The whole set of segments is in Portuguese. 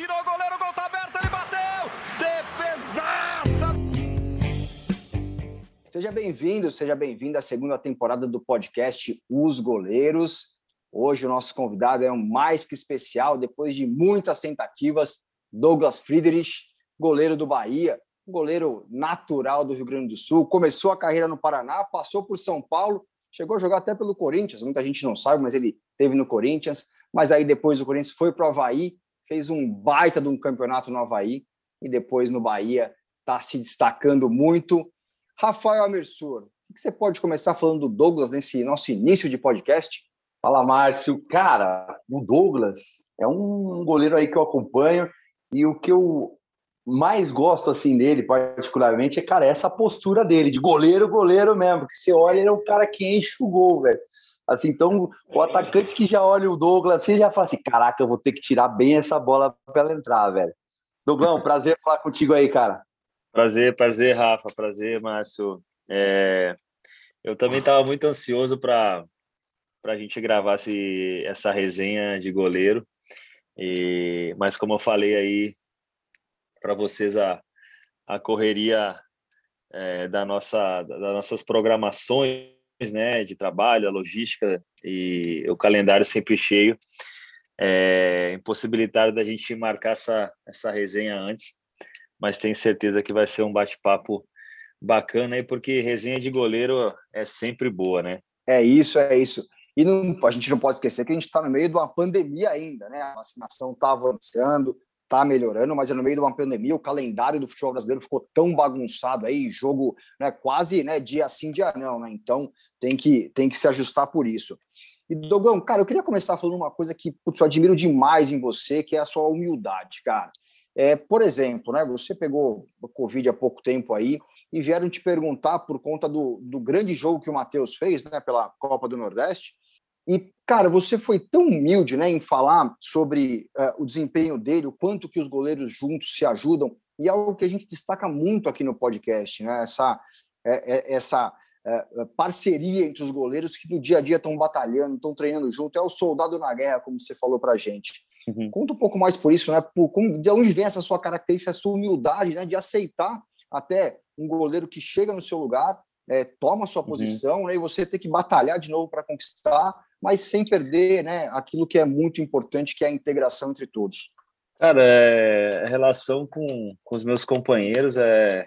tirou o goleiro, o gol tá aberto, ele bateu! Defesaça! Seja bem-vindo, seja bem-vindo à segunda temporada do podcast Os Goleiros. Hoje o nosso convidado é um mais que especial, depois de muitas tentativas, Douglas Friedrich, goleiro do Bahia, goleiro natural do Rio Grande do Sul, começou a carreira no Paraná, passou por São Paulo, chegou a jogar até pelo Corinthians, muita gente não sabe, mas ele teve no Corinthians, mas aí depois o Corinthians foi para o Havaí, fez um baita de um campeonato no Havaí, e depois no Bahia está se destacando muito. Rafael Amersur, o que você pode começar falando do Douglas nesse nosso início de podcast? Fala, Márcio. Cara, o Douglas é um goleiro aí que eu acompanho e o que eu mais gosto assim dele, particularmente, é, cara, essa postura dele, de goleiro, goleiro mesmo, que você olha, ele é um cara que enche o gol, velho. Assim, então, o atacante que já olha o Douglas, você já fala assim, caraca, eu vou ter que tirar bem essa bola para ela entrar, velho. Douglão, prazer falar contigo aí, cara. Prazer, prazer, Rafa, prazer, Márcio. É, eu também estava muito ansioso para a gente gravar esse, essa resenha de goleiro, e, mas como eu falei aí para vocês a, a correria é, da nossa, das nossas programações né, de trabalho, a logística e o calendário sempre cheio, é, impossibilitaram da gente marcar essa, essa resenha antes, mas tenho certeza que vai ser um bate-papo bacana aí, porque resenha de goleiro é sempre boa, né? É isso, é isso. E não, a gente não pode esquecer que a gente está no meio de uma pandemia ainda, né? A vacinação está avançando, está melhorando, mas é no meio de uma pandemia, o calendário do futebol brasileiro ficou tão bagunçado aí, jogo né, quase né, dia sim, dia não, né? Então tem que, tem que se ajustar por isso. E, Dogão, cara, eu queria começar falando uma coisa que putz, eu admiro demais em você, que é a sua humildade, cara. É, por exemplo, né, você pegou o Covid há pouco tempo aí e vieram te perguntar por conta do, do grande jogo que o Matheus fez né, pela Copa do Nordeste e, cara, você foi tão humilde né, em falar sobre uh, o desempenho dele, o quanto que os goleiros juntos se ajudam, e é algo que a gente destaca muito aqui no podcast, né? Essa, é, é, essa é, parceria entre os goleiros que no dia a dia estão batalhando, estão treinando junto, é o soldado na guerra, como você falou para a gente. Uhum. Conta um pouco mais por isso, né? Por, como, de onde vem essa sua característica, essa sua humildade, né? De aceitar até um goleiro que chega no seu lugar, é, toma a sua uhum. posição, né? E você ter que batalhar de novo para conquistar mas sem perder né, aquilo que é muito importante, que é a integração entre todos. Cara, é, a relação com, com os meus companheiros é,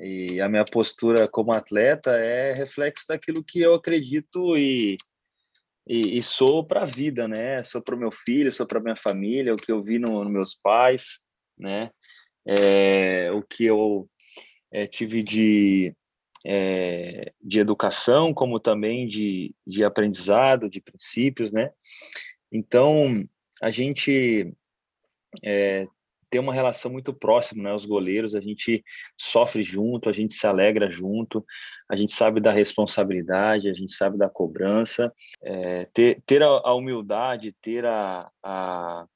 e a minha postura como atleta é reflexo daquilo que eu acredito e, e, e sou para a vida, né? Sou para o meu filho, sou para minha família, o que eu vi nos no meus pais, né? É, o que eu é, tive de é, de educação, como também de, de aprendizado, de princípios, né? Então, a gente é, tem uma relação muito próxima, né? Os goleiros, a gente sofre junto, a gente se alegra junto, a gente sabe da responsabilidade, a gente sabe da cobrança, é, ter, ter a, a, humildade, ter a, a,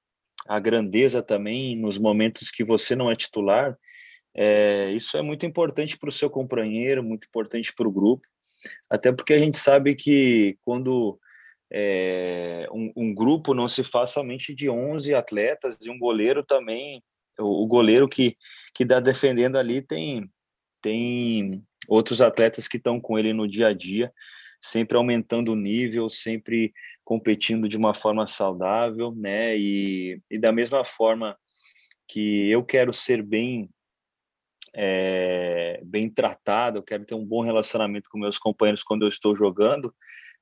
a grandeza também nos momentos que você não é titular, é, isso é muito importante para o seu companheiro, muito importante para o grupo, até porque a gente sabe que quando é, um, um, grupo não se faz somente de 11 atletas e um goleiro também, o, o goleiro que que está defendendo ali tem tem outros atletas que estão com ele no dia a dia, sempre aumentando o nível, sempre competindo de uma forma saudável, né? E, e da mesma forma que eu quero ser bem é, bem tratado, eu quero ter um bom relacionamento com meus companheiros quando eu estou jogando,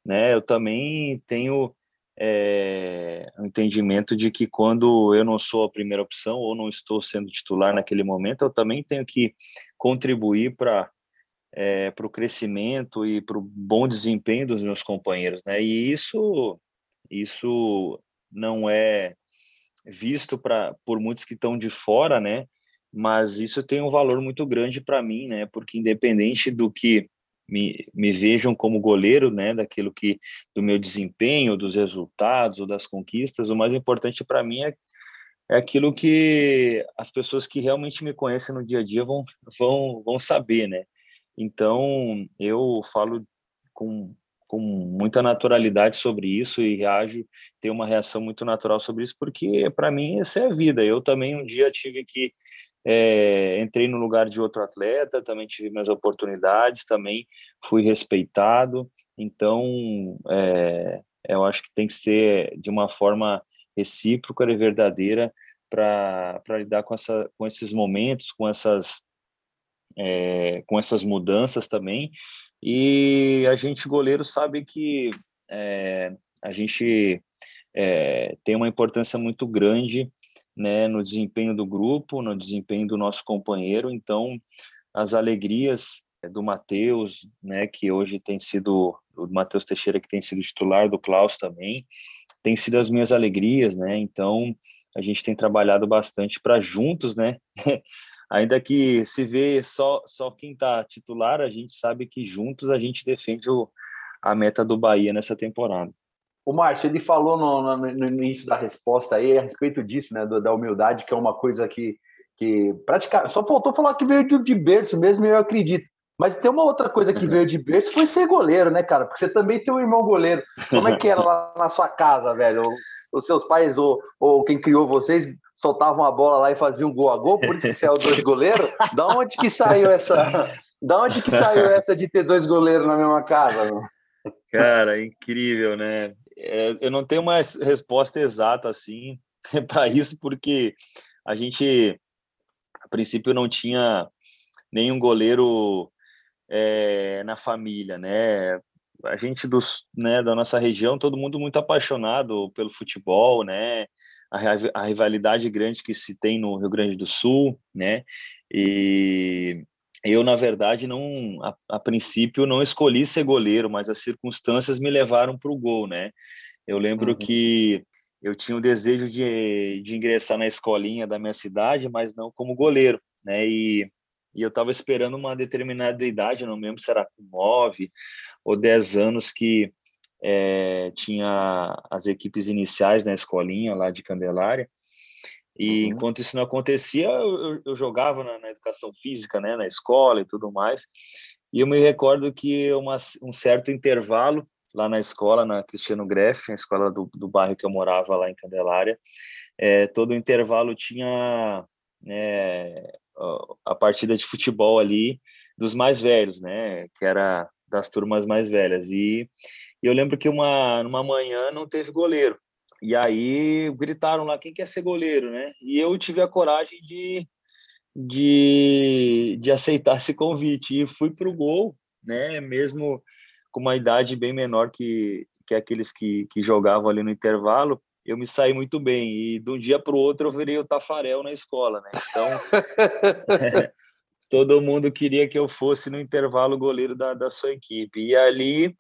né? Eu também tenho é, um entendimento de que quando eu não sou a primeira opção ou não estou sendo titular naquele momento, eu também tenho que contribuir para é, para o crescimento e para o bom desempenho dos meus companheiros, né? E isso isso não é visto para por muitos que estão de fora, né? mas isso tem um valor muito grande para mim, né? Porque independente do que me, me vejam como goleiro, né, daquilo que do meu desempenho, dos resultados ou das conquistas, o mais importante para mim é, é aquilo que as pessoas que realmente me conhecem no dia a dia vão vão vão saber, né? Então eu falo com com muita naturalidade sobre isso e reajo, tenho uma reação muito natural sobre isso, porque para mim essa é a vida. Eu também um dia tive que é, entrei no lugar de outro atleta, também tive minhas oportunidades, também fui respeitado. Então, é, eu acho que tem que ser de uma forma recíproca e verdadeira para lidar com, essa, com esses momentos, com essas, é, com essas mudanças também. E a gente, goleiro, sabe que é, a gente é, tem uma importância muito grande né, no desempenho do grupo, no desempenho do nosso companheiro. Então, as alegrias eh, do Matheus, né, que hoje tem sido o Matheus Teixeira que tem sido titular do Klaus também, tem sido as minhas alegrias, né? Então, a gente tem trabalhado bastante para juntos, né? Ainda que se vê só só quem está titular, a gente sabe que juntos a gente defende o, a meta do Bahia nessa temporada. O Márcio, ele falou no, no, no, início da resposta aí a respeito disso, né, da humildade, que é uma coisa que, que praticamente só faltou falar que veio de, de berço mesmo, eu acredito. Mas tem uma outra coisa que veio de berço, foi ser goleiro, né, cara? Porque você também tem um irmão goleiro. Como é que era lá na sua casa, velho? Os seus pais ou, ou quem criou vocês soltavam a bola lá e faziam gol a gol, por isso você é o dois goleiro? Da onde que saiu essa? Da onde que saiu essa de ter dois goleiros na mesma casa? Meu? Cara, incrível, né? É, eu não tenho uma resposta exata assim para isso, porque a gente, a princípio, não tinha nenhum goleiro é, na família, né? A gente dos, né, da nossa região, todo mundo muito apaixonado pelo futebol, né? A, a rivalidade grande que se tem no Rio Grande do Sul, né? E eu, na verdade, não, a, a, princípio, não escolhi ser goleiro, mas as circunstâncias me levaram para o gol, né? Eu lembro uhum. que eu tinha o desejo de, de ingressar na escolinha da minha cidade, mas não como goleiro, né? E, e eu estava esperando uma determinada idade, não lembro se era nove ou dez anos, que é, tinha as equipes iniciais na escolinha lá de Candelária, e uhum. enquanto isso não acontecia, eu, eu jogava na, na, educação física, né, na escola e tudo mais. E eu me recordo que uma, um certo intervalo lá na escola, na Cristiano Greff, a escola do, do bairro que eu morava lá em Candelária, é, todo intervalo tinha é, a partida de futebol ali dos mais velhos, né, que era das turmas mais velhas. E, e eu lembro que uma numa manhã não teve goleiro. E aí gritaram lá quem quer ser goleiro, né? E eu tive a coragem de, de, de aceitar esse convite e fui para o gol, né? Mesmo com uma idade bem menor que, que aqueles que, que jogavam ali no intervalo, eu me saí muito bem. E de um dia para o outro eu virei o Tafarel na escola, né? Então, é, todo mundo queria que eu fosse no intervalo goleiro da, da sua equipe. E ali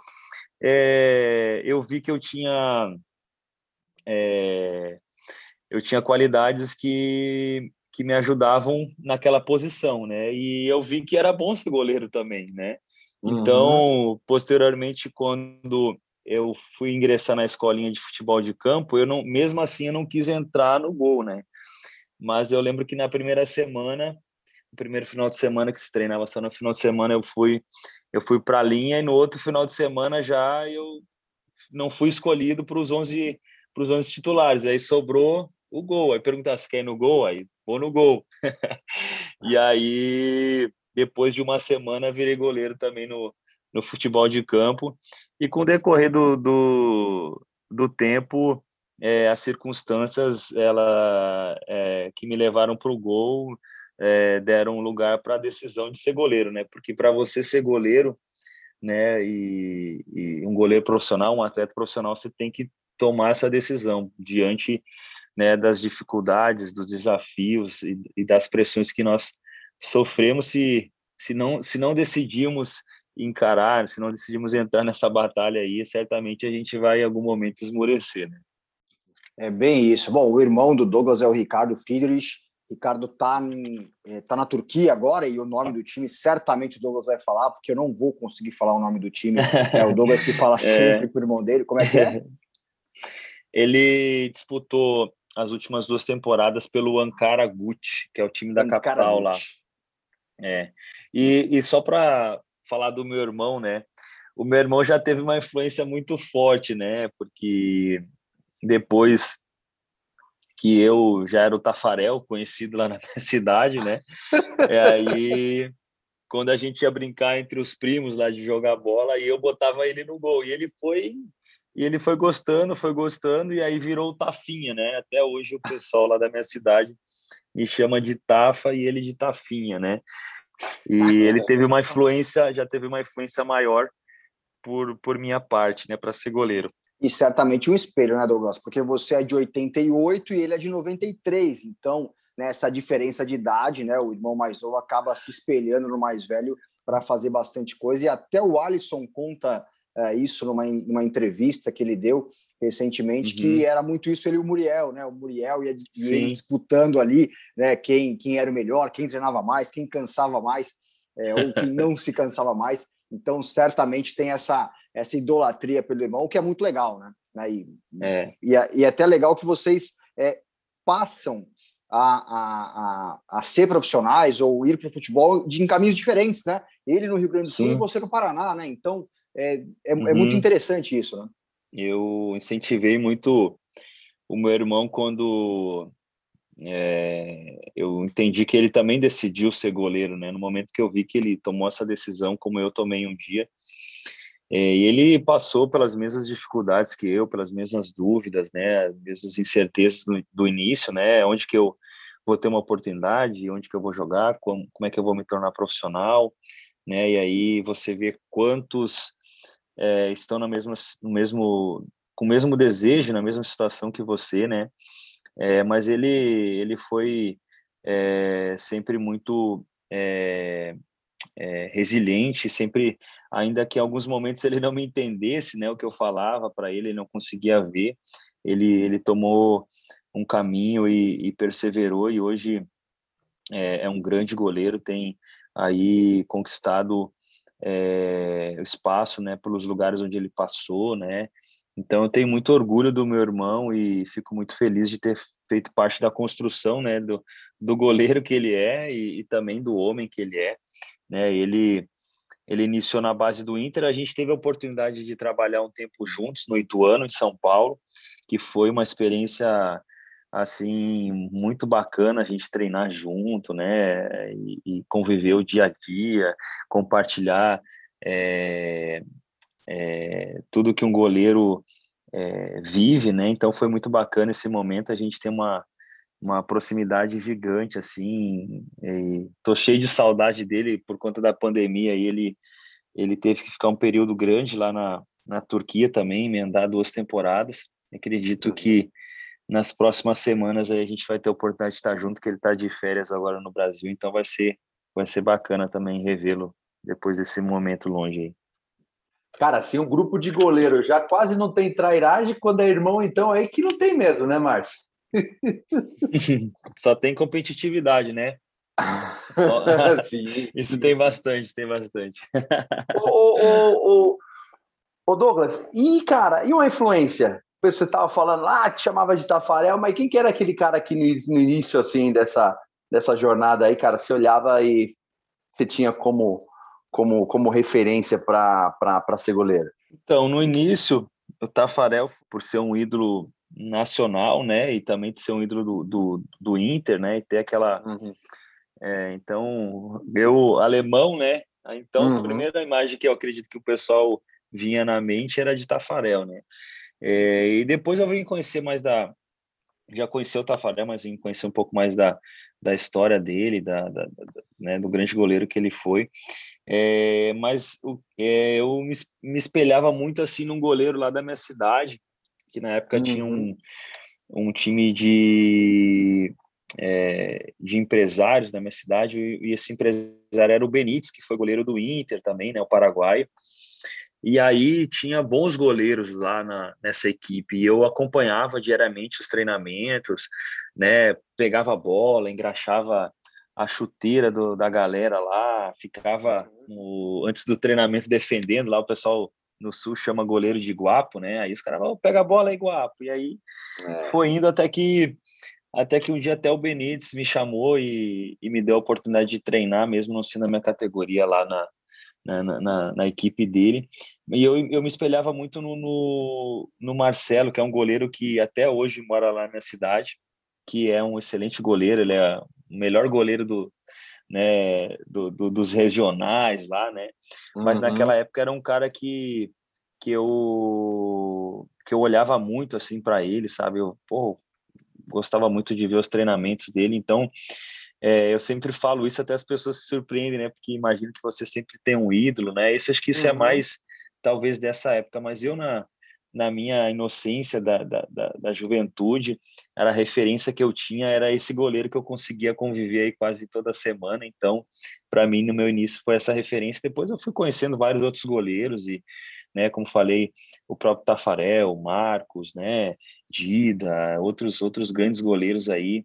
é, eu vi que eu tinha é, eu tinha qualidades que, que me ajudavam naquela posição, né? E eu vi que era bom ser goleiro também, né? Então, uhum. posteriormente, quando eu fui ingressar na escolinha de futebol de campo, eu não, mesmo assim, eu não quis entrar no gol, né? Mas eu lembro que na primeira semana, no primeiro final de semana que se treinava só no final de semana, eu fui, eu fui para a linha e no outro final de semana já eu não fui escolhido para os 11 para os 11 titulares. Aí sobrou o gol. Aí perguntar se quer ir no gol, aí vou no gol. e aí, depois de uma semana, virei goleiro também no, no futebol de campo. E com o decorrer do, do, do tempo, é, as circunstâncias ela, é, que me levaram para o gol é, deram lugar para a decisão de ser goleiro, né? Porque para você ser goleiro, né, e, e, um goleiro profissional, um atleta profissional, você tem que tomar essa decisão diante né, das dificuldades, dos desafios e, e, das pressões que nós sofremos se, se, não, se não decidimos encarar, se não decidimos entrar nessa batalha aí, certamente a gente vai em algum momento esmorecer, né? É bem isso. Bom, o irmão do Douglas é o Ricardo Friedrich. Ricardo tá, eh, tá na Turquia agora e o nome do time certamente o Douglas vai falar, porque eu não vou conseguir falar o nome do time. É o Douglas que fala sempre é. o irmão dele. Como é que é? Ele disputou as últimas duas temporadas pelo Ankara Gucci, que é o time da Ankara capital Gucci. lá. É. E, e só para falar do meu irmão, né? o meu irmão já teve uma influência muito forte, né? Porque depois que eu já era o Tafarel, conhecido lá na minha cidade, né? E aí, quando a gente ia brincar entre os primos lá de jogar bola, e eu botava ele no gol. E ele foi e ele foi gostando, foi gostando, e aí virou o Tafinha, né? Até hoje o pessoal lá da minha cidade me chama de Tafa e ele de Tafinha, né? E ele teve uma influência, já teve uma influência maior por, por minha parte, né, para ser goleiro. E certamente um espelho, né, Douglas? Porque você é de 88 e ele é de 93, então nessa né, diferença de idade, né, o irmão mais novo acaba se espelhando no mais velho para fazer bastante coisa. E até o Alisson conta isso numa, numa entrevista que ele deu recentemente, uhum. que era muito isso ele e o Muriel, né? O Muriel ia, disputando ali, né? Quem, quem era o melhor, quem treinava mais, quem cansava mais, é, ou quem não se cansava mais. Então, certamente tem essa, essa idolatria pelo irmão, o que é muito legal, né? E, é. e, é, e é até legal que vocês é, passam a, a, a, a, ser profissionais ou ir para o futebol de, em caminhos diferentes, né? Ele no Rio Grande do Sul Sim. e você no Paraná, né? Então, é, é, uhum. é muito interessante isso, né? Eu incentivei muito o meu irmão quando é, eu entendi que ele também decidiu ser goleiro, né? No momento que eu vi que ele tomou essa decisão, como eu tomei um dia, é, e ele passou pelas mesmas dificuldades que eu, pelas mesmas dúvidas, né? As mesmas incertezas do, do início, né? Onde que eu vou ter uma oportunidade, onde que eu vou jogar, como, como é que eu vou me tornar profissional, né? E aí você vê quantos é, estão na mesma, no mesmo, com o mesmo desejo, na mesma situação que você, né? É, mas ele, ele foi é, sempre muito é, é, resiliente, sempre, ainda que em alguns momentos ele não me entendesse, né? O que eu falava para ele, ele não conseguia ver. Ele, ele tomou um caminho e, e perseverou e hoje é, é um grande goleiro, tem aí conquistado é, espaço, né, pelos lugares onde ele passou, né. Então eu tenho muito orgulho do meu irmão e fico muito feliz de ter feito parte da construção, né, do, do goleiro que ele é e, e também do homem que ele é, né. Ele ele iniciou na base do Inter, a gente teve a oportunidade de trabalhar um tempo juntos no Ituano, em São Paulo, que foi uma experiência assim muito bacana a gente treinar junto, né, e, e conviver o dia a dia, compartilhar é, é, tudo que um goleiro é, vive, né? Então foi muito bacana esse momento. A gente tem uma uma proximidade gigante assim. tô cheio de saudade dele por conta da pandemia. E ele ele teve que ficar um período grande lá na, na Turquia também, emendar duas temporadas. Acredito que nas próximas semanas aí a gente vai ter a oportunidade de estar junto, que ele está de férias agora no Brasil, então vai ser vai ser bacana também revê-lo depois desse momento longe aí. Cara, se um grupo de goleiro já quase não tem trairagem, quando é irmão, então aí que não tem mesmo, né, Márcio? Só tem competitividade, né? Só... sim, Isso sim. tem bastante, tem bastante. ô, ô, ô, ô, Douglas, e cara, e uma influência? Você estava falando lá, te chamava de Tafarel, mas quem que era aquele cara que no início, assim, dessa, dessa jornada aí, cara, você olhava e você tinha como, como, como referência para ser goleiro? Então, no início, o Tafarel, por ser um ídolo nacional, né, e também de ser um ídolo do, do, do Inter, né, e ter aquela... Uhum. É, então, eu, alemão, né, então uhum. a primeira imagem que eu acredito que o pessoal vinha na mente era de Tafarel, né, é, e depois eu vim conhecer mais da. Já conheci o Tafarel, mas vim conhecer um pouco mais da, da história dele, da, da, da né, do grande goleiro que ele foi. É, mas é, eu me, me, espelhava muito assim num goleiro lá da minha cidade, que na época uhum. tinha um, um time de, é, de empresários da minha cidade, e, e esse empresário era o Benítez, que foi goleiro do Inter também, né, o paraguaio. E aí tinha bons goleiros lá na, nessa equipe. E eu acompanhava diariamente os treinamentos, né? Pegava a bola, engraxava a chuteira do, da galera lá, ficava no, antes do treinamento defendendo lá. O pessoal no sul chama goleiro de guapo, né? Aí os caras vão pega a bola aí, guapo. E aí é. foi indo até que até que um dia até o Benítez me chamou e, e me deu a oportunidade de treinar, mesmo não sendo a minha categoria lá na, né, na, na, na, equipe dele. E eu, eu me espelhava muito no, no, no, Marcelo, que é um goleiro que até hoje mora lá na minha cidade, que é um excelente goleiro, ele é o melhor goleiro do, né, do, do, dos regionais lá, né? Mas uhum. naquela época era um cara que, que eu que eu olhava muito assim para ele, sabe? Eu, pô, gostava muito de ver os treinamentos dele, então é, eu sempre falo isso, até as pessoas se surpreendem, né? Porque imagino que você sempre tem um ídolo, né? Isso acho que isso é uhum. é mais, talvez, dessa época. Mas eu, na, na minha inocência da, da, da, da, juventude, era a referência que eu tinha, era esse goleiro que eu conseguia conviver aí quase toda semana. Então, para mim, no meu início, foi essa referência. Depois eu fui conhecendo vários outros goleiros e, né, como falei, o próprio Tafarel, Marcos, né, Dida, outros, outros grandes goleiros aí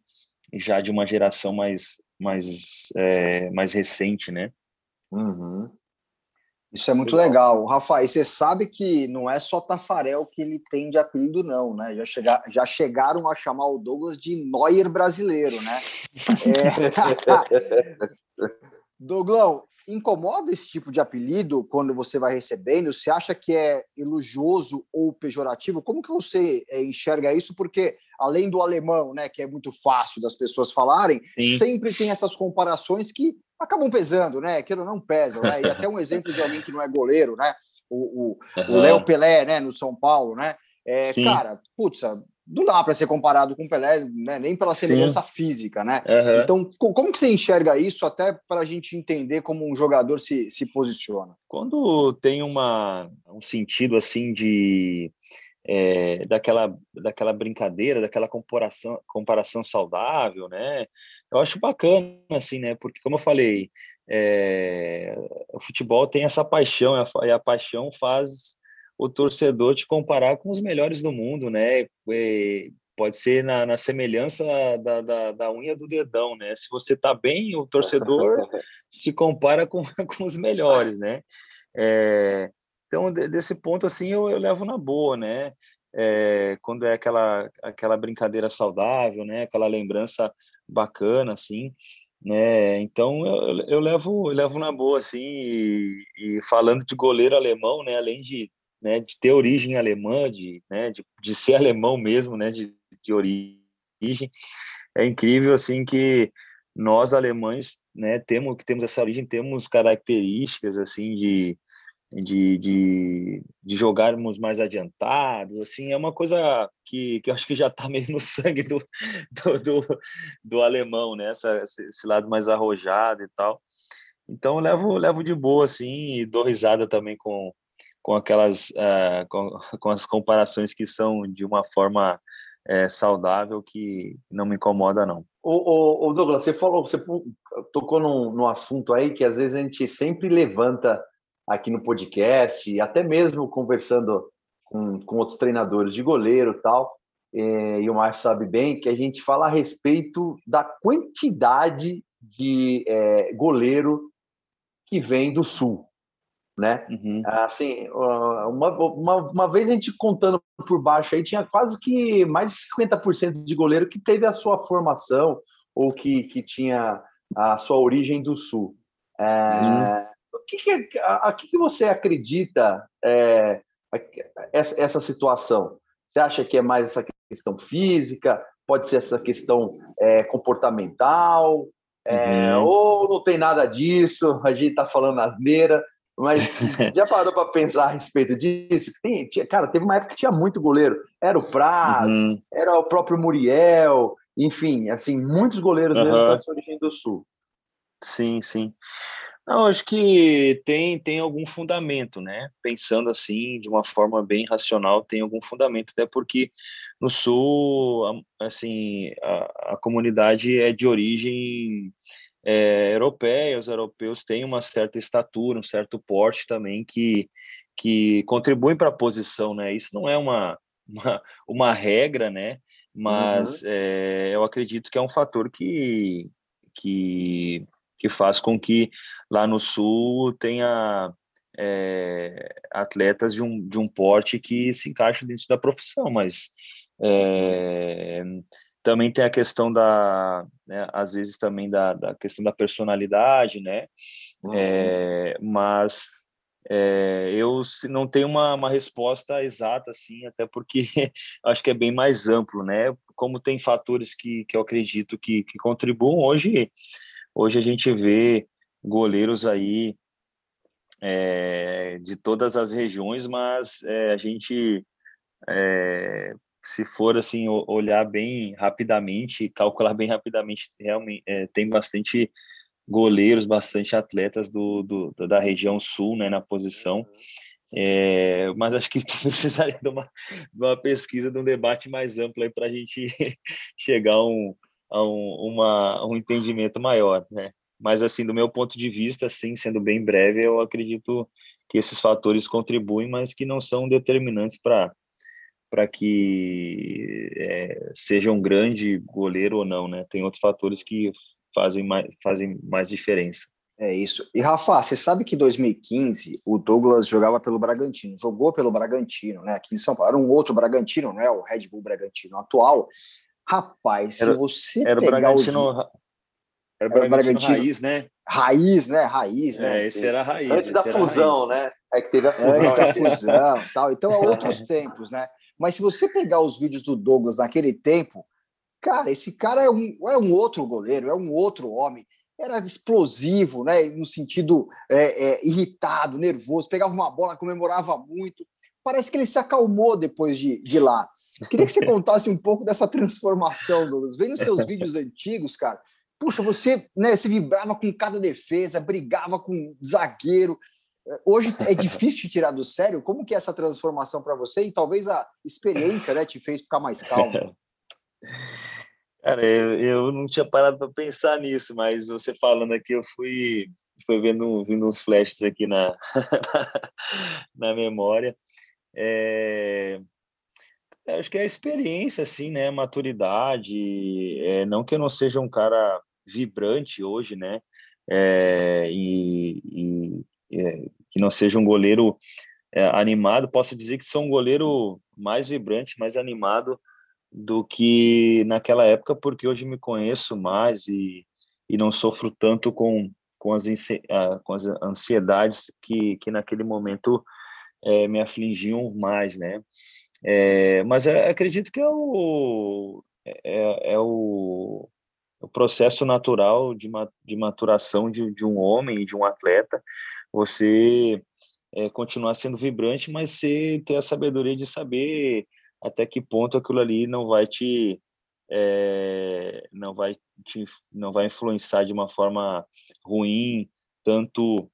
já de uma geração mais, mais, é, mais recente, né? Uhum. Isso é muito legal. Rafael, você sabe que não é só Tafarel que ele tem de apelido, não, né? Já, chega, já chegaram a chamar o Douglas de Neuer brasileiro, né? É... Douglão, incomoda esse tipo de apelido quando você vai recebendo? Você acha que é elogioso ou pejorativo? Como que você é, enxerga isso? Porque além do alemão, né, que é muito fácil das pessoas falarem, Sim. sempre tem essas comparações que acabam pesando, né? Que não pesam, né? E até um exemplo de alguém que não é goleiro, né? O, o, uhum. Léo Pelé, né, no São Paulo, né? É, cara, putz, não dá para ser comparado com o Pelé, né? nem pela semelhança Sim. física, né? Uhum. Então, como que você enxerga isso até para a gente entender como um jogador se, se posiciona? Quando tem uma, um sentido assim de é, daquela, daquela brincadeira, daquela comparação, comparação saudável, né? Eu acho bacana, assim, né? Porque, como eu falei, é, o futebol tem essa paixão, e a, paixão faz o torcedor te comparar com os melhores do mundo, né? E pode ser na, na semelhança da, da, da, unha do dedão, né? Se você tá bem, o torcedor se compara com, com os melhores, né? É, então, desse ponto, assim, eu, eu levo na boa, né? É, quando é aquela, aquela brincadeira saudável, né? Aquela lembrança bacana, assim, né? Então, eu, eu, levo, eu levo na boa, assim, e, e falando de goleiro alemão, né? Além de né, de ter origem alemã, de, né, de, de ser alemão mesmo, né, de, de origem. É incrível assim que nós alemães, né, temos que temos essa origem, temos características assim de de, de, de jogarmos mais adiantados, assim, é uma coisa que, que eu acho que já está meio no sangue do, do, do, do alemão, né, Essa, esse lado mais arrojado e tal. Então eu levo, levo de boa, assim, e dou risada também com, com aquelas uh, com, com, as comparações que são de uma forma é, saudável que não me incomoda não. O, o, Douglas, você falou, você tocou num, num assunto aí que às vezes a gente sempre levanta aqui no podcast, e até mesmo conversando com, com outros treinadores de goleiro e tal, é, e o Márcio sabe bem que a gente fala a respeito da quantidade de é, goleiro que vem do Sul né? Uhum. Assim, uma, uma, uma vez a gente contando por baixo aí, tinha quase que mais de 50% de goleiro que teve a sua formação ou que, que tinha a sua origem do Sul. É, uhum. O que, que, a, a que, que você acredita é, essa, essa situação? Você acha que é mais essa questão física? Pode ser essa questão é, comportamental? É, uhum. Ou não tem nada disso? A gente está falando asneira. Mas já parou para pensar a respeito disso? Tem, tinha, cara, teve uma época que tinha muito goleiro. Era o Praz, uhum. era o próprio Muriel, enfim, assim, muitos goleiros uhum. mesmo dessa origem do Sul. Sim, sim. Não, acho que tem, tem algum fundamento, né? Pensando assim, de uma forma bem racional, tem algum fundamento, até porque no Sul, assim, a, a comunidade é de origem é, europeia, os europeus têm uma certa estatura, um certo porte também que, que contribui para a posição, né? Isso não é uma, uma, uma regra, né? Mas uhum. é, eu acredito que é um fator que, que, que faz com que lá no Sul tenha é, atletas de um, de um porte que se encaixa dentro da profissão, mas é, também tem a questão da, né, às vezes também da, da questão da personalidade, né? Uhum. É, mas é, eu não tenho uma, uma resposta exata, assim, até porque acho que é bem mais amplo, né? Como tem fatores que, que eu acredito que, que contribuam, hoje, hoje a gente vê goleiros aí é, de todas as regiões, mas é, a gente, é, se for assim, olhar bem rapidamente, calcular bem rapidamente, realmente é, tem bastante goleiros, bastante atletas do, do, da região sul, né, na posição. É, mas acho que precisaria de uma, de uma pesquisa, de um debate mais amplo aí para a gente chegar a um, a um, uma, um entendimento maior, né? Mas assim, do meu ponto de vista, assim, sendo bem breve, eu acredito que esses fatores contribuem, mas que não são determinantes para para que é, seja um grande goleiro ou não, né? Tem outros fatores que fazem mais, fazem mais diferença. É isso. E Rafa, você sabe que em 2015 o Douglas jogava pelo Bragantino, jogou pelo Bragantino, né? Aqui em São Paulo. Era um outro Bragantino, não é o Red Bull Bragantino atual. Rapaz, era, se você era pegar o Bragantino, os... era o Bragantino, Bragantino raiz, né? Raiz, né? Raiz, né? É, esse era a raiz. Antes da fusão, né? É que teve a fusão. Antes da fusão, tal. Então, há outros tempos, né? Mas se você pegar os vídeos do Douglas naquele tempo, Cara, esse cara é um, é um outro goleiro, é um outro homem. Era explosivo, né? No sentido é, é, irritado, nervoso, pegava uma bola, comemorava muito. Parece que ele se acalmou depois de, de lá. Queria que você contasse um pouco dessa transformação, Douglas. Vem nos seus vídeos antigos, cara. Puxa, você, né, você vibrava com cada defesa, brigava com zagueiro. Hoje é difícil te tirar do sério. Como que é essa transformação para você? E talvez a experiência né, te fez ficar mais calmo. Cara, eu, eu não tinha parado para pensar nisso, mas você falando aqui, eu fui, fui vendo vindo uns flashes aqui na, na memória. É, acho que é a experiência, assim, né? Maturidade. É, não que eu não seja um cara vibrante hoje, né? É, e, e é, que não seja um goleiro é, animado, posso dizer que sou um goleiro mais vibrante, mais animado do que naquela época, porque hoje me conheço mais e, e não sofro tanto com, com, as, com as ansiedades que, que naquele momento é, me afligiam mais, né? É, mas é, acredito que é o, é, é o, o, processo natural de, de maturação de, de um homem e de um atleta, você é, continuar sendo vibrante, mas ser, ter a sabedoria de saber até que ponto aquilo ali não vai te é, não vai te, não vai influenciar de uma forma ruim tanto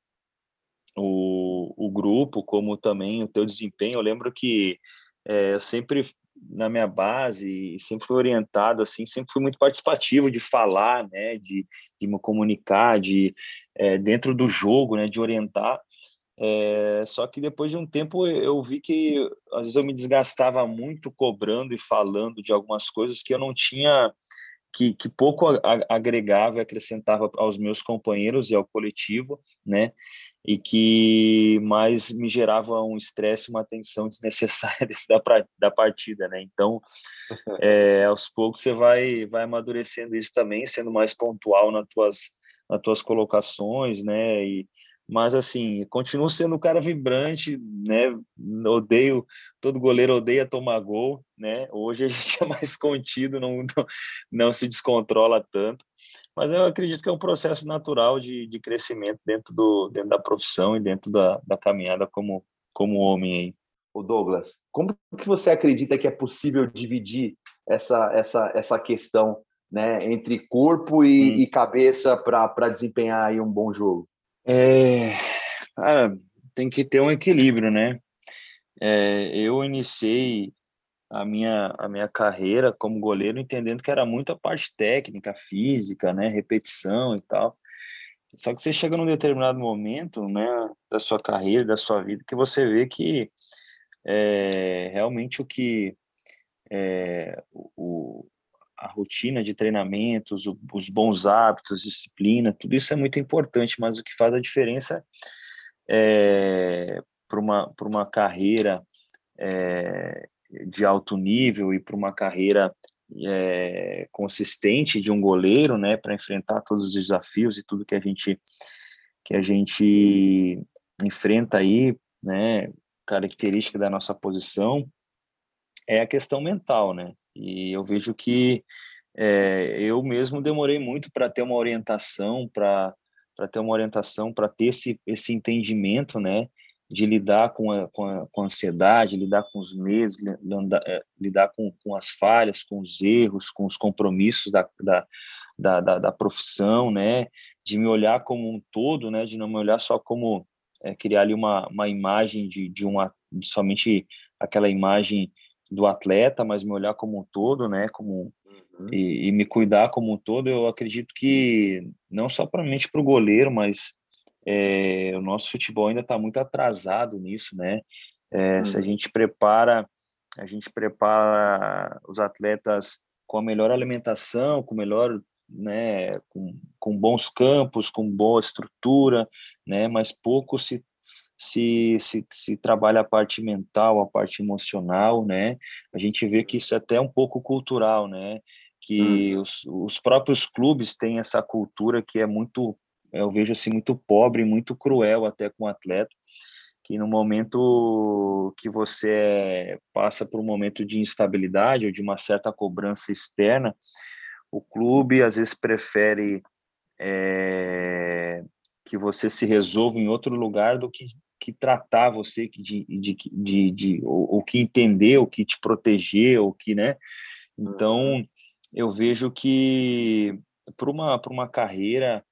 o, o grupo como também o teu desempenho. Eu lembro que é, eu sempre na minha base sempre fui orientado assim, sempre fui muito participativo de falar, né, de, de me comunicar, de é, dentro do jogo, né, de orientar. É, só que depois de um tempo eu vi que às vezes eu me desgastava muito cobrando e falando de algumas coisas que eu não tinha, que, que pouco agregava e acrescentava aos meus companheiros e ao coletivo, né? E que mais me gerava um estresse, uma tensão desnecessária da, da partida, né? Então, é, aos poucos você vai, vai amadurecendo isso também, sendo mais pontual nas tuas, nas tuas colocações, né? E, mas assim, continuo sendo um cara vibrante, né? Odeio, todo goleiro odeia tomar gol, né? Hoje a gente é mais contido, não, não, não se descontrola tanto. Mas eu acredito que é um processo natural de, de crescimento dentro, do, dentro da profissão e dentro da, da caminhada como, como homem aí. O Douglas, como que você acredita que é possível dividir essa, essa, essa questão né, entre corpo e, hum. e cabeça para desempenhar aí um bom jogo? É, cara, tem que ter um equilíbrio, né? É, eu iniciei a minha, a minha carreira como goleiro entendendo que era muito a parte técnica, física, né, repetição e tal. Só que você chega num determinado momento, né, da sua carreira, da sua vida, que você vê que é, realmente o que é, o, a rotina de treinamentos, os bons hábitos, disciplina, tudo isso é muito importante, mas o que faz a diferença é, para uma, uma carreira é, de alto nível e para uma carreira é, consistente de um goleiro, né, para enfrentar todos os desafios e tudo que a gente que a gente enfrenta aí, né, característica da nossa posição é a questão mental, né? E eu vejo que é, eu mesmo demorei muito para ter uma orientação, para ter uma orientação, para ter esse, esse entendimento, né, de lidar com a, com a, com a ansiedade, lidar com os medos, lidar, é, lidar com, com as falhas, com os erros, com os compromissos da, da, da, da, da profissão, né, de me olhar como um todo, né, de não me olhar só como é, criar ali uma, uma imagem de, de uma de somente aquela imagem do atleta, mas me olhar como um todo, né, como uhum. e, e, me cuidar como um todo, eu acredito que não só para o goleiro, mas é, o nosso futebol ainda está muito atrasado nisso, né? É, uhum. Se a uhum. gente prepara, a gente prepara os atletas com a melhor alimentação, com melhor, né, com, com bons campos, com boa estrutura, né? Mas pouco se se, se, se trabalha a parte mental, a parte emocional, né? A gente vê que isso é até um pouco cultural, né? Que hum. os, os próprios clubes têm essa cultura que é muito, eu vejo assim, muito pobre, muito cruel até com o atleta, que no momento que você passa por um momento de instabilidade ou de uma certa cobrança externa, o clube às vezes prefere é, que você se resolva em outro lugar do que que tratar você de, de, de, de ou, que entender, o que te proteger, o que, né? Então, uhum. eu vejo que para uma, uma carreira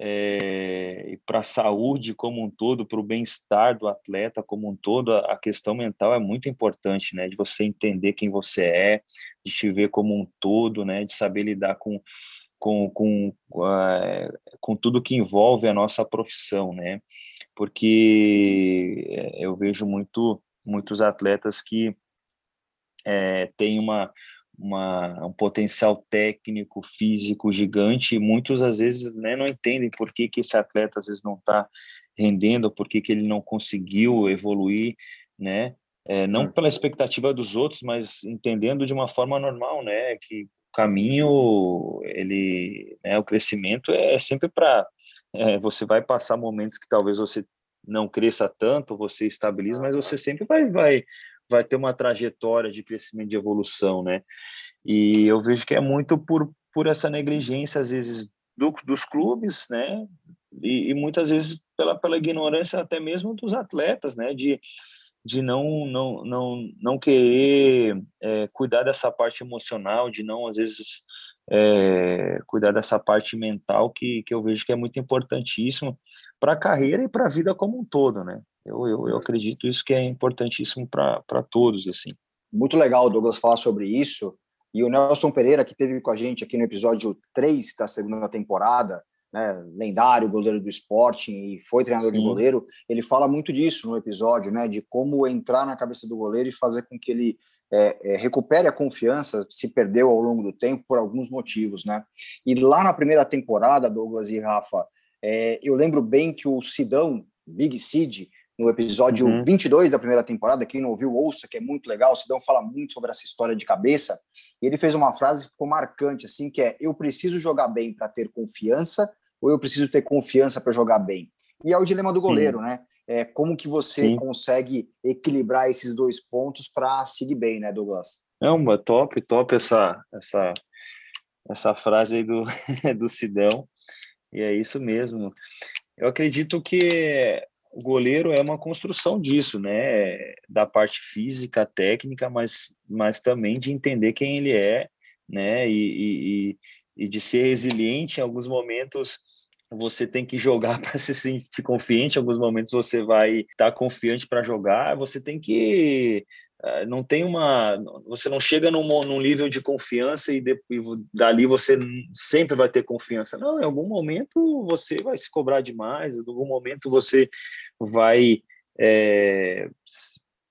é, e para a saúde como um todo, para o bem-estar do atleta como um todo, a, a, questão mental é muito importante, né? De você entender quem você é, de te ver como um todo, né? De saber lidar com com, com, uh, com tudo que envolve a nossa profissão, né? Porque eh, eu vejo muito, muitos atletas que é, têm uma, uma, um potencial técnico, físico gigante e muitos às vezes né, não entendem por que, que esse atleta às vezes não está rendendo, por que, que ele não conseguiu evoluir, né? É, não pela expectativa dos outros, mas entendendo de uma forma normal, né? Que caminho, ele, né, o crescimento é sempre para é, você vai passar momentos que talvez você não cresça tanto, você estabilize, mas você sempre vai vai vai ter uma trajetória de crescimento, de evolução, né? E eu vejo que é muito por por essa negligência às vezes do, dos clubes, né? E, e muitas vezes pela pela ignorância até mesmo dos atletas, né? De de não não não não querer é, cuidar dessa parte emocional, de não às vezes é, cuidar dessa parte mental que, que eu vejo que é muito importantíssimo para a carreira e para a vida como um todo, né? Eu, eu, eu acredito isso que é importantíssimo para todos, assim. Muito legal, Douglas, falar sobre isso. E o Nelson Pereira, que teve com a gente aqui no episódio 3 da segunda temporada, né, lendário goleiro do esporte e foi treinador Sim. de goleiro, ele fala muito disso no episódio, né, de como entrar na cabeça do goleiro e fazer com que ele é, é, recupere a confiança, se perdeu ao longo do tempo por alguns motivos, né? E lá na primeira temporada, Douglas e Rafa, é, eu lembro bem que o Sidão, Big Sid, no episódio uhum. 22 da primeira temporada, quem não ouviu, ouça, que é muito legal, o Sidão fala muito sobre essa história de cabeça, e ele fez uma frase que ficou marcante, assim, que é, eu preciso jogar bem para ter confiança, ou eu preciso ter confiança para jogar bem? E é o dilema do goleiro, Sim. né? É, como que você Sim. consegue equilibrar esses dois pontos para seguir bem, né, Douglas? Não, top, top essa, essa, essa frase aí do, do Sidão. E é isso mesmo. Eu acredito que o goleiro é uma construção disso, né? Da parte física, técnica, mas, mas também de entender quem ele é, né? E, e, e de ser resiliente em alguns momentos você tem que jogar para se sentir confiante, em alguns momentos você vai estar tá confiante para jogar, você tem que não tem uma você não chega num, num nível de confiança e, de, e, dali você sempre vai ter confiança não em algum momento você vai se cobrar demais em algum momento você vai é,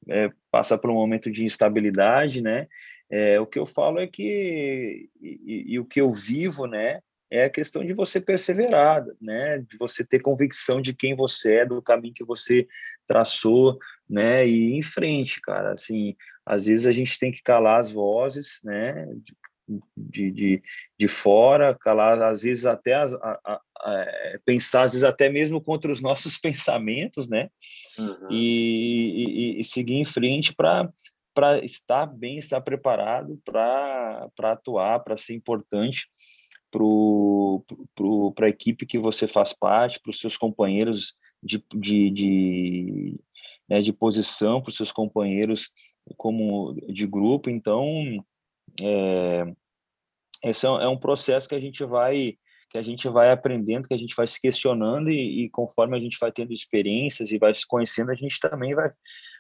é, passar por um momento de instabilidade né é, o que eu falo é que e, e, o que eu vivo né é a questão de você perseverar, né? De você ter convicção de quem você é, do caminho que você traçou, né? E ir em frente, cara. Assim, às vezes a gente tem que calar as vozes, né? de, de, de fora, calar, às vezes até a, a, a, é, pensar, às vezes até mesmo contra os nossos pensamentos, né? Uhum. E, e, e, seguir em frente para para estar bem, estar preparado para atuar, para ser importante para a equipe que você faz parte, para os seus companheiros de, de, de, né, de posição, para os seus companheiros como de grupo. Então, é, esse é, é um processo que a gente vai que a gente vai aprendendo, que a gente vai se questionando e, e, conforme a gente vai tendo experiências e vai se conhecendo, a gente também vai,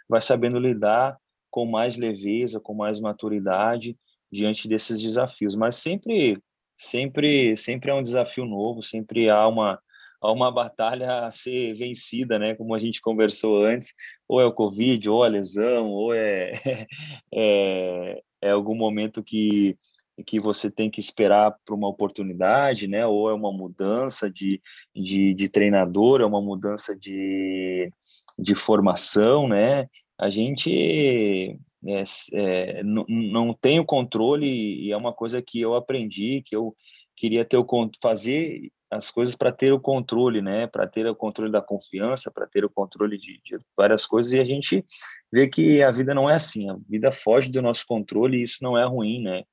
vai sabendo lidar com mais leveza, com mais maturidade diante desses desafios. Mas sempre, sempre, sempre é um desafio novo, sempre há uma há uma batalha a ser vencida, né? Como a gente conversou antes, ou é o Covid, ou a lesão, ou é, é, é algum momento que que você tem que esperar para uma oportunidade, né? Ou é uma mudança de, de, de treinador, é uma mudança de, de formação, né? A gente é, é, não tem o controle e é uma coisa que eu aprendi, que eu queria ter o fazer as coisas para ter o controle, né? Para ter o controle da confiança, para ter o controle de, de, várias coisas e a gente vê que a vida não é assim. A vida foge do nosso controle e isso não é ruim, né?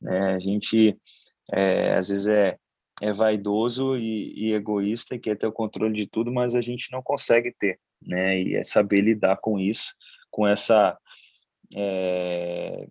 né? A gente é, às vezes é é vaidoso e, e egoísta quer ter o controle de tudo, mas a gente não consegue ter, né? E é saber lidar com isso, com essa é,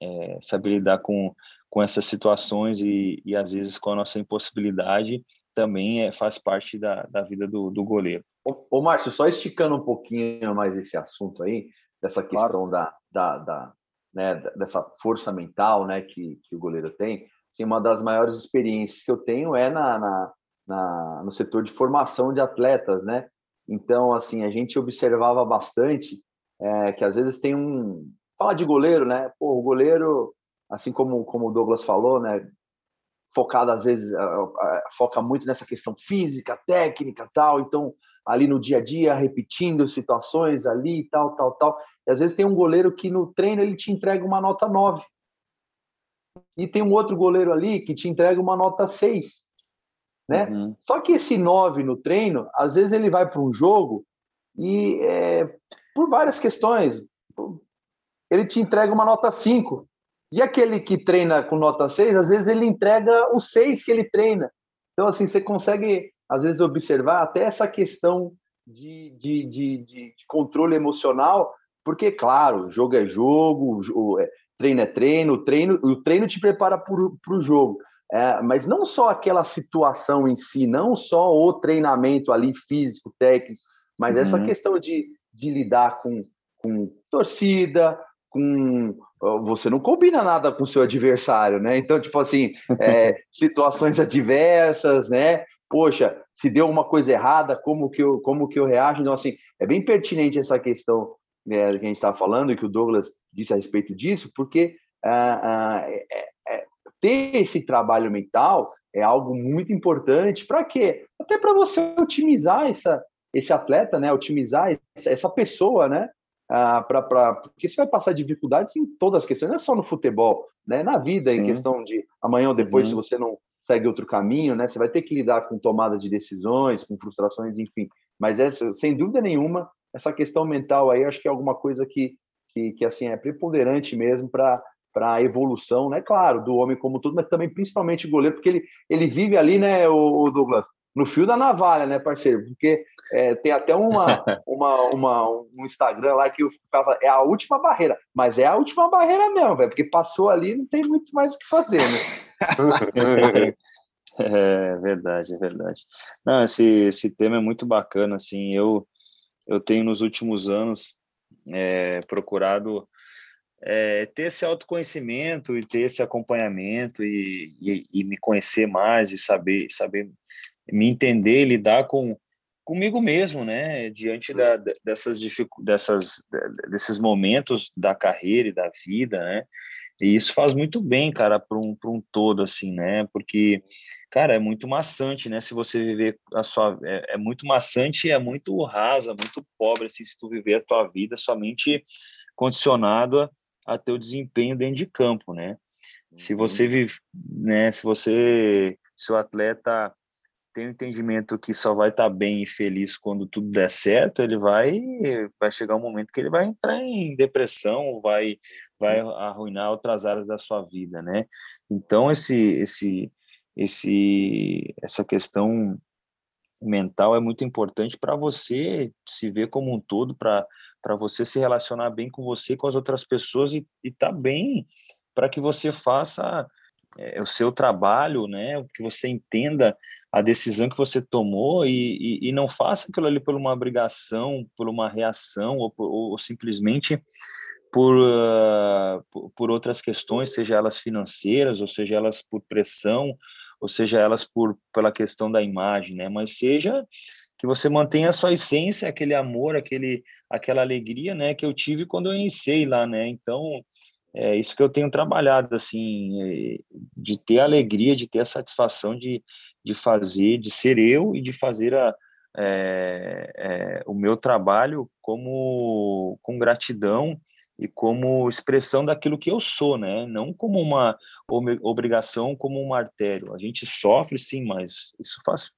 é, saber lidar com com essas situações e, e às vezes com a nossa impossibilidade também é, faz parte da, da vida do, do goleiro. Ô, ô Márcio, só esticando um pouquinho mais esse assunto aí, dessa questão claro. da, da, da né, dessa força mental né, que, que o goleiro tem, assim, uma das maiores experiências que eu tenho é na, na, na, no setor de formação de atletas, né? Então, assim, a gente observava bastante é, que às vezes tem um... Fala de goleiro, né? Pô, o goleiro assim como, como o Douglas falou, né, focado às vezes, foca muito nessa questão física, técnica, tal, então ali no dia a dia, repetindo situações ali, tal, tal, tal. E às vezes tem um goleiro que no treino ele te entrega uma nota 9. E tem um outro goleiro ali que te entrega uma nota 6. Né? Uhum. Só que esse 9 no treino, às vezes ele vai para um jogo e é, por várias questões, ele te entrega uma nota 5. E aquele que treina com nota 6, às vezes ele entrega o 6 que ele treina. Então, assim, você consegue, às vezes, observar até essa questão de, de, de, de controle emocional, porque, claro, jogo é jogo, é, treino é treino, o treino, o treino te prepara para o jogo. É, mas não só aquela situação em si, não só o treinamento ali físico, técnico, mas uhum. essa questão de, de lidar com, com torcida, com você não combina nada com o seu adversário, né? Então, tipo assim, é, situações adversas, né? Poxa, se deu uma coisa errada, como que eu, como que eu reajo? Então, assim, é bem pertinente essa questão né, que a gente está falando e que o Douglas disse a respeito disso, porque ah, ah, é, é, ter esse trabalho mental é algo muito importante. Para quê? Até para você otimizar essa, esse atleta, né? Otimizar essa pessoa, né? Ah, pra, pra, porque você vai passar dificuldades em todas as questões, não é só no futebol, né? na vida, Sim. em questão de amanhã ou depois, uhum. se você não segue outro caminho, né? você vai ter que lidar com tomada de decisões, com frustrações, enfim. Mas essa, sem dúvida nenhuma, essa questão mental aí, acho que é alguma coisa que, que, que assim, é preponderante mesmo para para a evolução, né? Claro, do homem como tudo, mas também principalmente o goleiro, porque ele, ele vive ali, né, o Douglas, no fio da navalha, né, parceiro? Porque é, tem até uma, uma, uma, um Instagram lá que o cara é a última barreira, mas é a última barreira mesmo, velho, porque passou ali não tem muito mais o que fazer, né? é verdade, é verdade. Não, esse, esse tema é muito bacana, assim, eu, eu tenho nos últimos anos é, procurado é, ter esse autoconhecimento e ter esse acompanhamento e, e, e, me conhecer mais e saber saber me entender, lidar com comigo mesmo, né, diante da, dessas dessas desses momentos da carreira e da vida, né? E isso faz muito bem, cara, para um, um todo, assim, né? Porque, cara, é muito maçante, né? Se você viver a sua. É, é muito maçante, é muito rasa, muito pobre, assim, se tu viver a tua vida somente condicionado a, a teu desempenho dentro de campo, né? Se você uhum. vive, né, se você, se o atleta tem o um entendimento que só vai estar tá bem e feliz quando tudo der certo, ele vai vai chegar um momento que ele vai entrar em depressão, vai vai arruinar outras áreas da sua vida, né? Então esse esse esse essa questão mental é muito importante para você se ver como um todo, para você se relacionar bem com você, com as outras pessoas e estar tá bem para que você faça é, o seu trabalho, né? Que você entenda a decisão que você tomou e, e, e não faça aquilo ali por uma obrigação, por uma reação ou, ou, simplesmente por, uh, por outras questões, seja elas financeiras ou seja elas por pressão ou seja elas por pela questão da imagem, né? Mas seja que você mantenha a sua essência, aquele amor, aquele aquela alegria, né, que eu tive quando eu iniciei lá, né? Então, é isso que eu tenho trabalhado assim, é, de ter a alegria, de ter a satisfação de, de fazer, de ser eu e de fazer a, é, é, o meu trabalho como com gratidão e como expressão daquilo que eu sou, né? Não como uma obrigação, como um martério. A gente sofre, sim, mas isso faz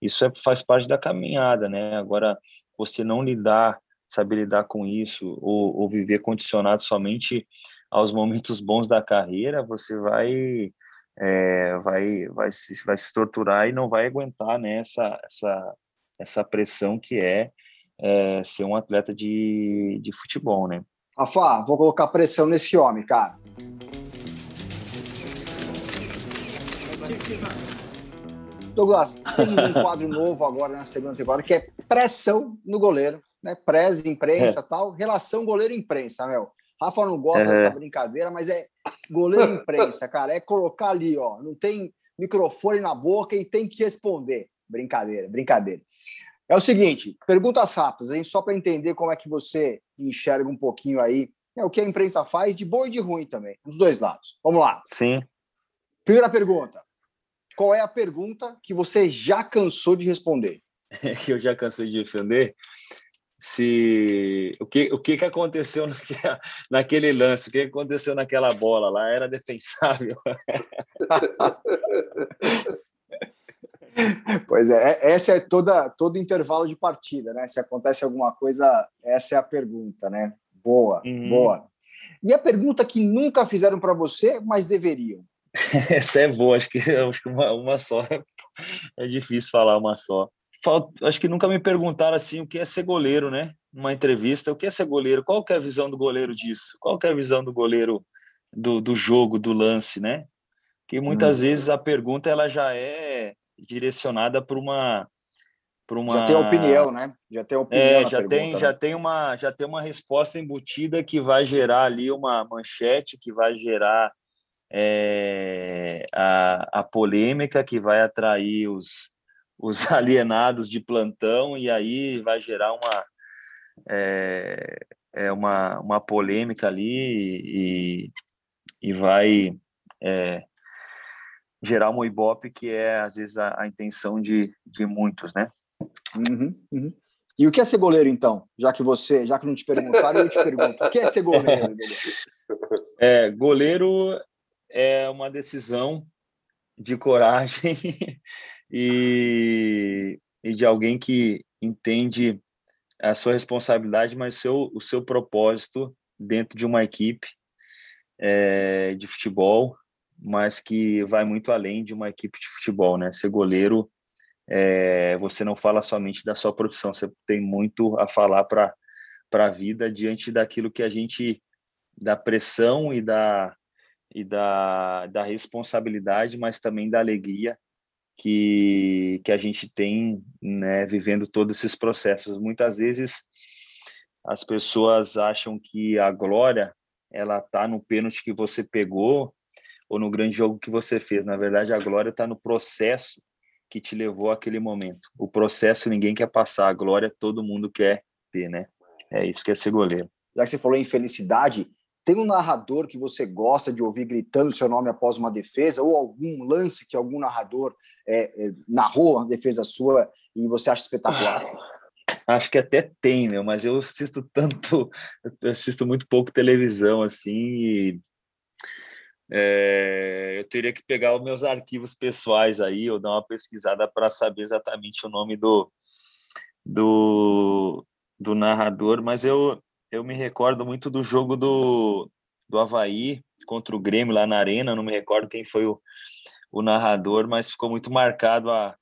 isso é, faz parte da caminhada, né? Agora, você não lidar, saber lidar com isso ou, ou viver condicionado somente aos momentos bons da carreira, você vai é, vai vai se vai se torturar e não vai aguentar né, essa essa essa pressão que é, é ser um atleta de, de futebol, né? Rafa, vou colocar pressão nesse homem, cara. Douglas, temos um quadro novo agora na segunda temporada que é pressão no goleiro, né? Preze, imprensa é. tal, relação goleiro-imprensa, meu. Rafa não gosta é. dessa brincadeira, mas é goleiro-imprensa, cara. É colocar ali, ó, não tem microfone na boca e tem que responder. Brincadeira, brincadeira. É o seguinte, perguntas rápidas, hein? Só para entender como é que você enxerga um pouquinho aí é, o que a imprensa faz de bom e de ruim também, dos dois lados. Vamos lá. Sim. Primeira pergunta. Qual é a pergunta que você já cansou de responder? Eu já cansei de responder se o que o que, que aconteceu naquele lance, o que aconteceu naquela bola lá era defensável. Pois é, essa é toda todo intervalo de partida, né? Se acontece alguma coisa, essa é a pergunta, né? Boa, uhum. boa. E a pergunta que nunca fizeram para você, mas deveriam? essa é boa, acho que acho que uma, uma só é difícil falar uma só. Acho que nunca me perguntaram assim o que é ser goleiro, né? Uma entrevista, o que é ser goleiro? Qual que é a visão do goleiro disso? Qual que é a visão do goleiro do, do jogo, do lance, né? Que muitas hum. vezes a pergunta ela já é direcionada para uma para uma já tem opinião, né? Já tem opinião. É, já pergunta, tem né? já tem uma já tem uma resposta embutida que vai gerar ali uma manchete que vai gerar é, a, a polêmica que vai atrair os, os alienados de plantão e aí vai gerar uma é, é uma, uma polêmica ali e, e vai é, gerar um ibope que é às vezes a, a intenção de, de muitos, né? Uhum, uhum. E o que é ser goleiro, então? Já que você, já que não te perguntaram, eu te pergunto. O que é ser goleiro? É, goleiro é uma decisão de coragem e, e de alguém que entende a sua responsabilidade, mas seu, o seu propósito dentro de uma equipe é, de futebol, mas que vai muito além de uma equipe de futebol, né? Ser goleiro é, você não fala somente da sua profissão, você tem muito a falar para a vida diante daquilo que a gente, da pressão e da, e da, da responsabilidade, mas também da alegria que, que a gente tem né, vivendo todos esses processos. Muitas vezes as pessoas acham que a glória ela está no pênalti que você pegou ou no grande jogo que você fez. Na verdade, a glória está no processo que te levou àquele momento. O processo ninguém quer passar, a glória todo mundo quer ter, né? É isso que é ser goleiro. Já que você falou em felicidade, tem um narrador que você gosta de ouvir gritando seu nome após uma defesa, ou algum lance que algum narrador é, é, narrou uma defesa sua e você acha espetacular? Acho que até tem, mas eu assisto tanto, eu assisto muito pouco televisão, assim, e É, eu teria que pegar os meus arquivos pessoais aí, ou dar uma pesquisada para saber exatamente o nome do, do, do narrador, mas eu, eu me recordo muito do jogo do, do Havaí contra o Grêmio lá na Arena, não me recordo quem foi o, o narrador, mas ficou muito marcado a,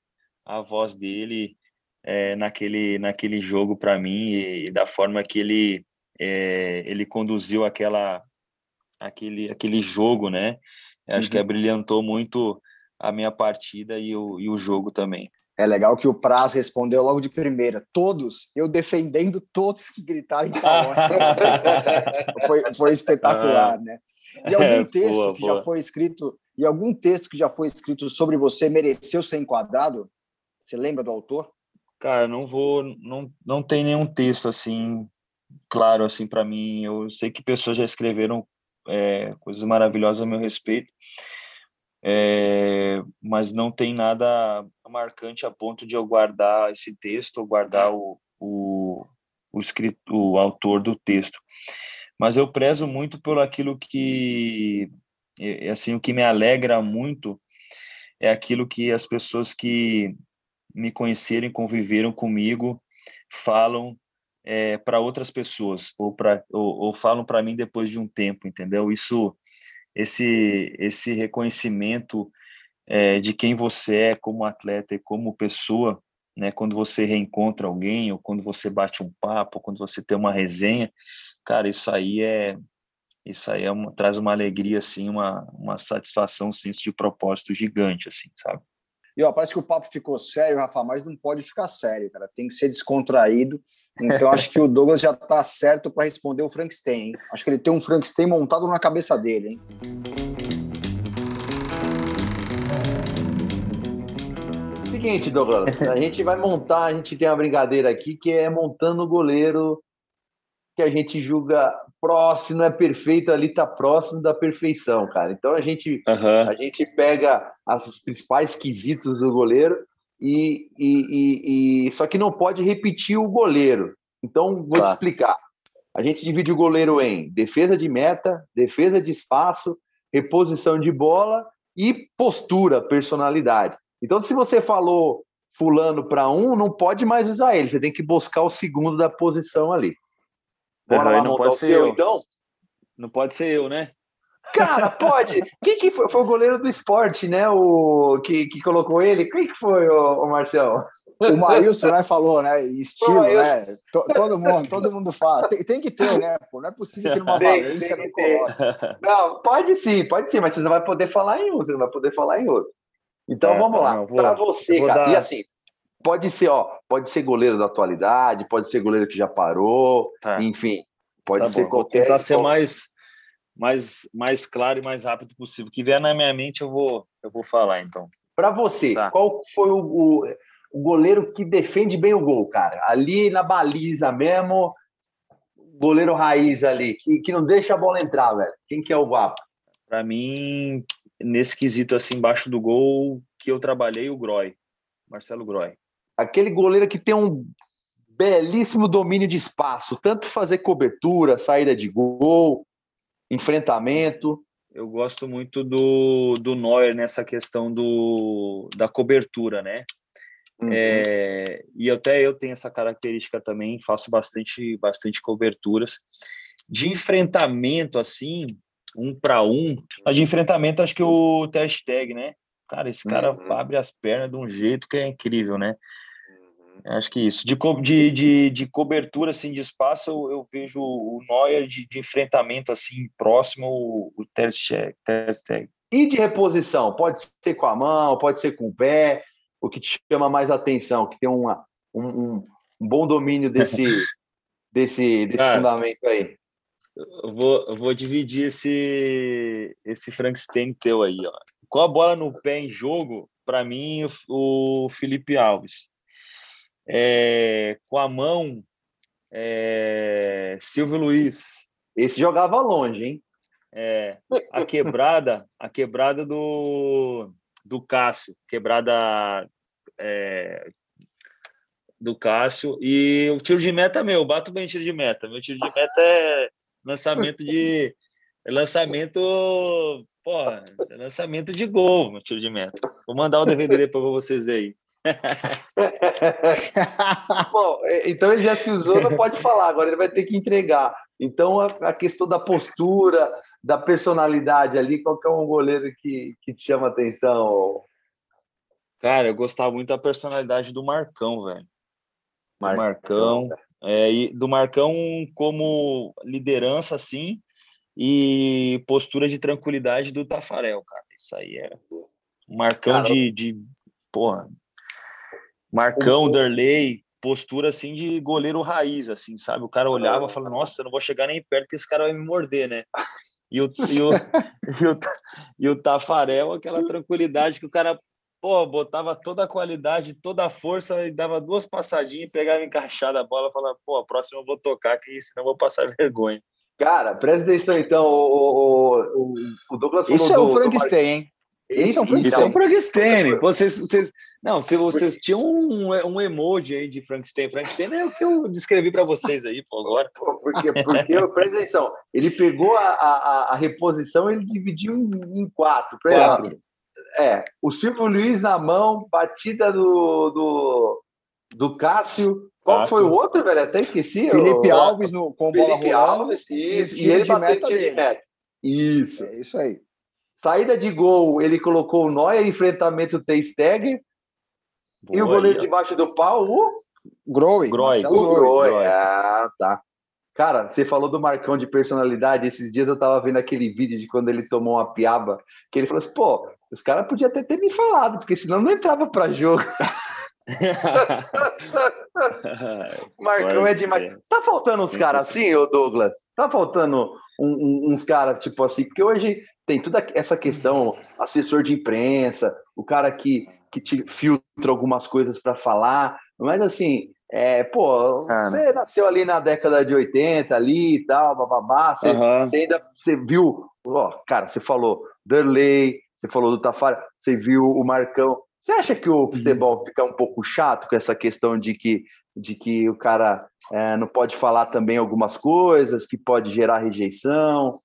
a voz dele é, naquele, naquele jogo para mim e, e, da forma que ele, é, ele conduziu aquela, aquele, aquele jogo, né? Acho uhum. que abrilhantou muito a minha partida e o, e o jogo também. É legal que o Praz respondeu logo de primeira. Todos, eu defendendo todos que gritaram foi, foi espetacular, ah, né? E algum é, texto boa, que boa. já foi escrito, e algum texto que já foi escrito sobre você mereceu ser enquadrado? Você lembra do autor? Cara, não vou, não, não tem nenhum texto assim claro assim para mim. Eu sei que pessoas já escreveram é, coisas maravilhosas a meu respeito, é, mas não tem nada marcante a ponto de eu guardar esse texto ou guardar o, o, o, escrito, o autor do texto. Mas eu prezo muito por aquilo que, assim, o que me alegra muito é aquilo que as pessoas que me conheceram, conviveram comigo, falam é, para outras pessoas ou para ou, ou, falam para mim depois de um tempo, entendeu? Isso, esse esse reconhecimento é, de quem você é como atleta e como pessoa, né? Quando você reencontra alguém ou quando você bate um papo, ou quando você tem uma resenha, cara, isso aí é isso aí é uma, traz uma alegria assim, uma uma satisfação, um senso de propósito gigante, assim, sabe? E ó, parece que o papo ficou sério, Rafa, mas não pode ficar sério, cara. Tem que ser descontraído. Então acho que o Douglas já está certo para responder o Frankenstein. Acho que ele tem um Frankenstein montado na cabeça dele, hein? Seguinte, Douglas, a gente vai montar, a gente tem uma brincadeira aqui que é montando o goleiro que a gente julga próximo, é perfeito, ali está próximo da perfeição, cara. Então a gente, uhum. a gente pega os principais quesitos do goleiro e, e, e, e, só que não pode repetir o goleiro. Então vou te explicar. A gente divide o goleiro em defesa de meta, defesa de espaço, reposição de bola e postura, personalidade. Então se você falou fulano para um, não pode mais usar ele. Você tem que buscar o segundo da posição ali. Bora lá não pode ser seu, eu. então? Não pode ser eu, né? Cara, pode. Quem que foi? Foi o goleiro do esporte, né? O que, que colocou ele? Quem que foi, o, o Marcel? O Maílson, né, falou, né? Estilo, né? todo mundo, todo mundo fala. Tem, tem, que ter, né? Pô, não é possível que numa tem, Valência tem não coloque. Não, pode sim, pode sim, mas você não vai poder falar em um, você não vai poder falar em outro. Então é, vamos lá. Para você, cara. Dar... E assim, Pode ser, ó, pode ser goleiro da atualidade, pode ser goleiro que já parou, tá. enfim, pode tá ser bom. qualquer. Vou tentar ser mais, mais, mais claro e mais rápido possível. O que vier na minha mente eu vou, eu vou falar, então. Para você, tá. qual foi o, o, o, goleiro que defende bem o gol, cara? Ali na baliza mesmo, goleiro raiz ali, que, que não deixa a bola entrar, velho. Quem que é o guapo? Para mim, nesse quesito assim, embaixo do gol, que eu trabalhei, o Groy, Marcelo Groy aquele goleiro que tem um belíssimo domínio de espaço, tanto fazer cobertura, saída de gol, enfrentamento. Eu gosto muito do, do Neuer nessa questão do, da cobertura, né? Uhum. É, e até eu tenho essa característica também, faço bastante, bastante coberturas. De enfrentamento, assim, um para um, mas de enfrentamento acho que o hashtag, né? Cara, esse cara uhum. abre as pernas de um jeito que é incrível, né? Acho que isso. De, de, de, de cobertura assim, de espaço, eu, eu vejo o Neuer de, de, enfrentamento assim próximo, o, o Ter Stegen. E de reposição? Pode ser com a mão, pode ser com o pé. O que te chama mais atenção? Que tem uma, um, um bom domínio desse, desse, desse Cara, fundamento aí. Eu vou, eu vou dividir esse, esse Frankenstein teu aí. Ó. Com a bola no pé em jogo, para mim, o, o Felipe Alves é, com a mão, é, Silvio Luiz. Esse jogava longe, hein? É, a quebrada, a quebrada do, do Cássio, quebrada é, do Cássio e o tiro de meta meu, bato bem tiro de meta. Meu tiro de meta é lançamento de lançamento porra, lançamento de gol no tiro de meta. Vou mandar o DVD depois para vocês aí. Bom, é, então ele já se usou, não pode falar, agora ele vai ter que entregar. Então a, a questão da postura, da personalidade ali, qual que é um goleiro que, que te chama atenção? Cara, eu gostava muito da personalidade do Marcão, velho. Marcão. Marcão é, e do Marcão como liderança, assim, e postura de tranquilidade do Tafarel, cara. Isso aí é Marcão cara, de, de. Porra. Marcão, um... Derley, postura assim de goleiro raiz, assim, sabe? O cara olhava e falava, nossa, eu não vou chegar nem perto que esse cara vai me morder, né? E o, e o, e o, e o Tafarel, aquela tranquilidade que o cara pô, botava toda a qualidade, toda a força e dava duas passadinhas, pegava encaixada a bola, falava, pô, a próxima eu vou tocar, que senão eu vou passar vergonha. Cara, presta atenção então, o, o, o Douglas falou Isso é o Frankenstein, hein? Esse é um Frankenstein. Isso é um Frankenstein. Vocês, vocês, não, se vocês tinham um, um emoji aí de Frankenstein, Frankenstein é o que eu descrevi para vocês aí, pô, agora. Porque, porque presta atenção, ele pegou a, a, a reposição ele dividiu em, em quatro. Quatro. É, o Silvio Luiz na mão, batida do, do, do Cássio. Qual Cássio. foi o outro, velho? Até esqueci. Felipe o... Alves no, com Bola Felipe rolando, Alves, isso. E, ele de bateu de meta. Isso. É isso aí. Saída de gol, ele colocou o Neuer, enfrentamento Teisteg. E o goleiro debaixo do pau, o Groy. Groy. O Groy. Ah, tá. Cara, você falou do Marcão de personalidade. Esses dias eu tava vendo aquele vídeo de quando ele tomou uma piaba, que ele falou assim: pô, os caras podiam até ter me falado, porque senão não entrava para jogo. Marcão é demais. Tá faltando uns caras assim, ô Douglas? Tá faltando um, um, uns caras tipo assim, porque hoje tem toda essa questão, assessor de imprensa, o cara que, que te filtra algumas coisas para falar, mas assim, é, pô, cara. você nasceu ali na década de 80 ali e tal, bababá, você, uhum. você ainda você viu, ó, cara, você falou Derley, você falou do Tafari, você viu o Marcão. Você acha que o uhum. futebol fica um pouco chato com essa questão de que, de que o cara é, não pode falar também algumas coisas, que pode gerar rejeição?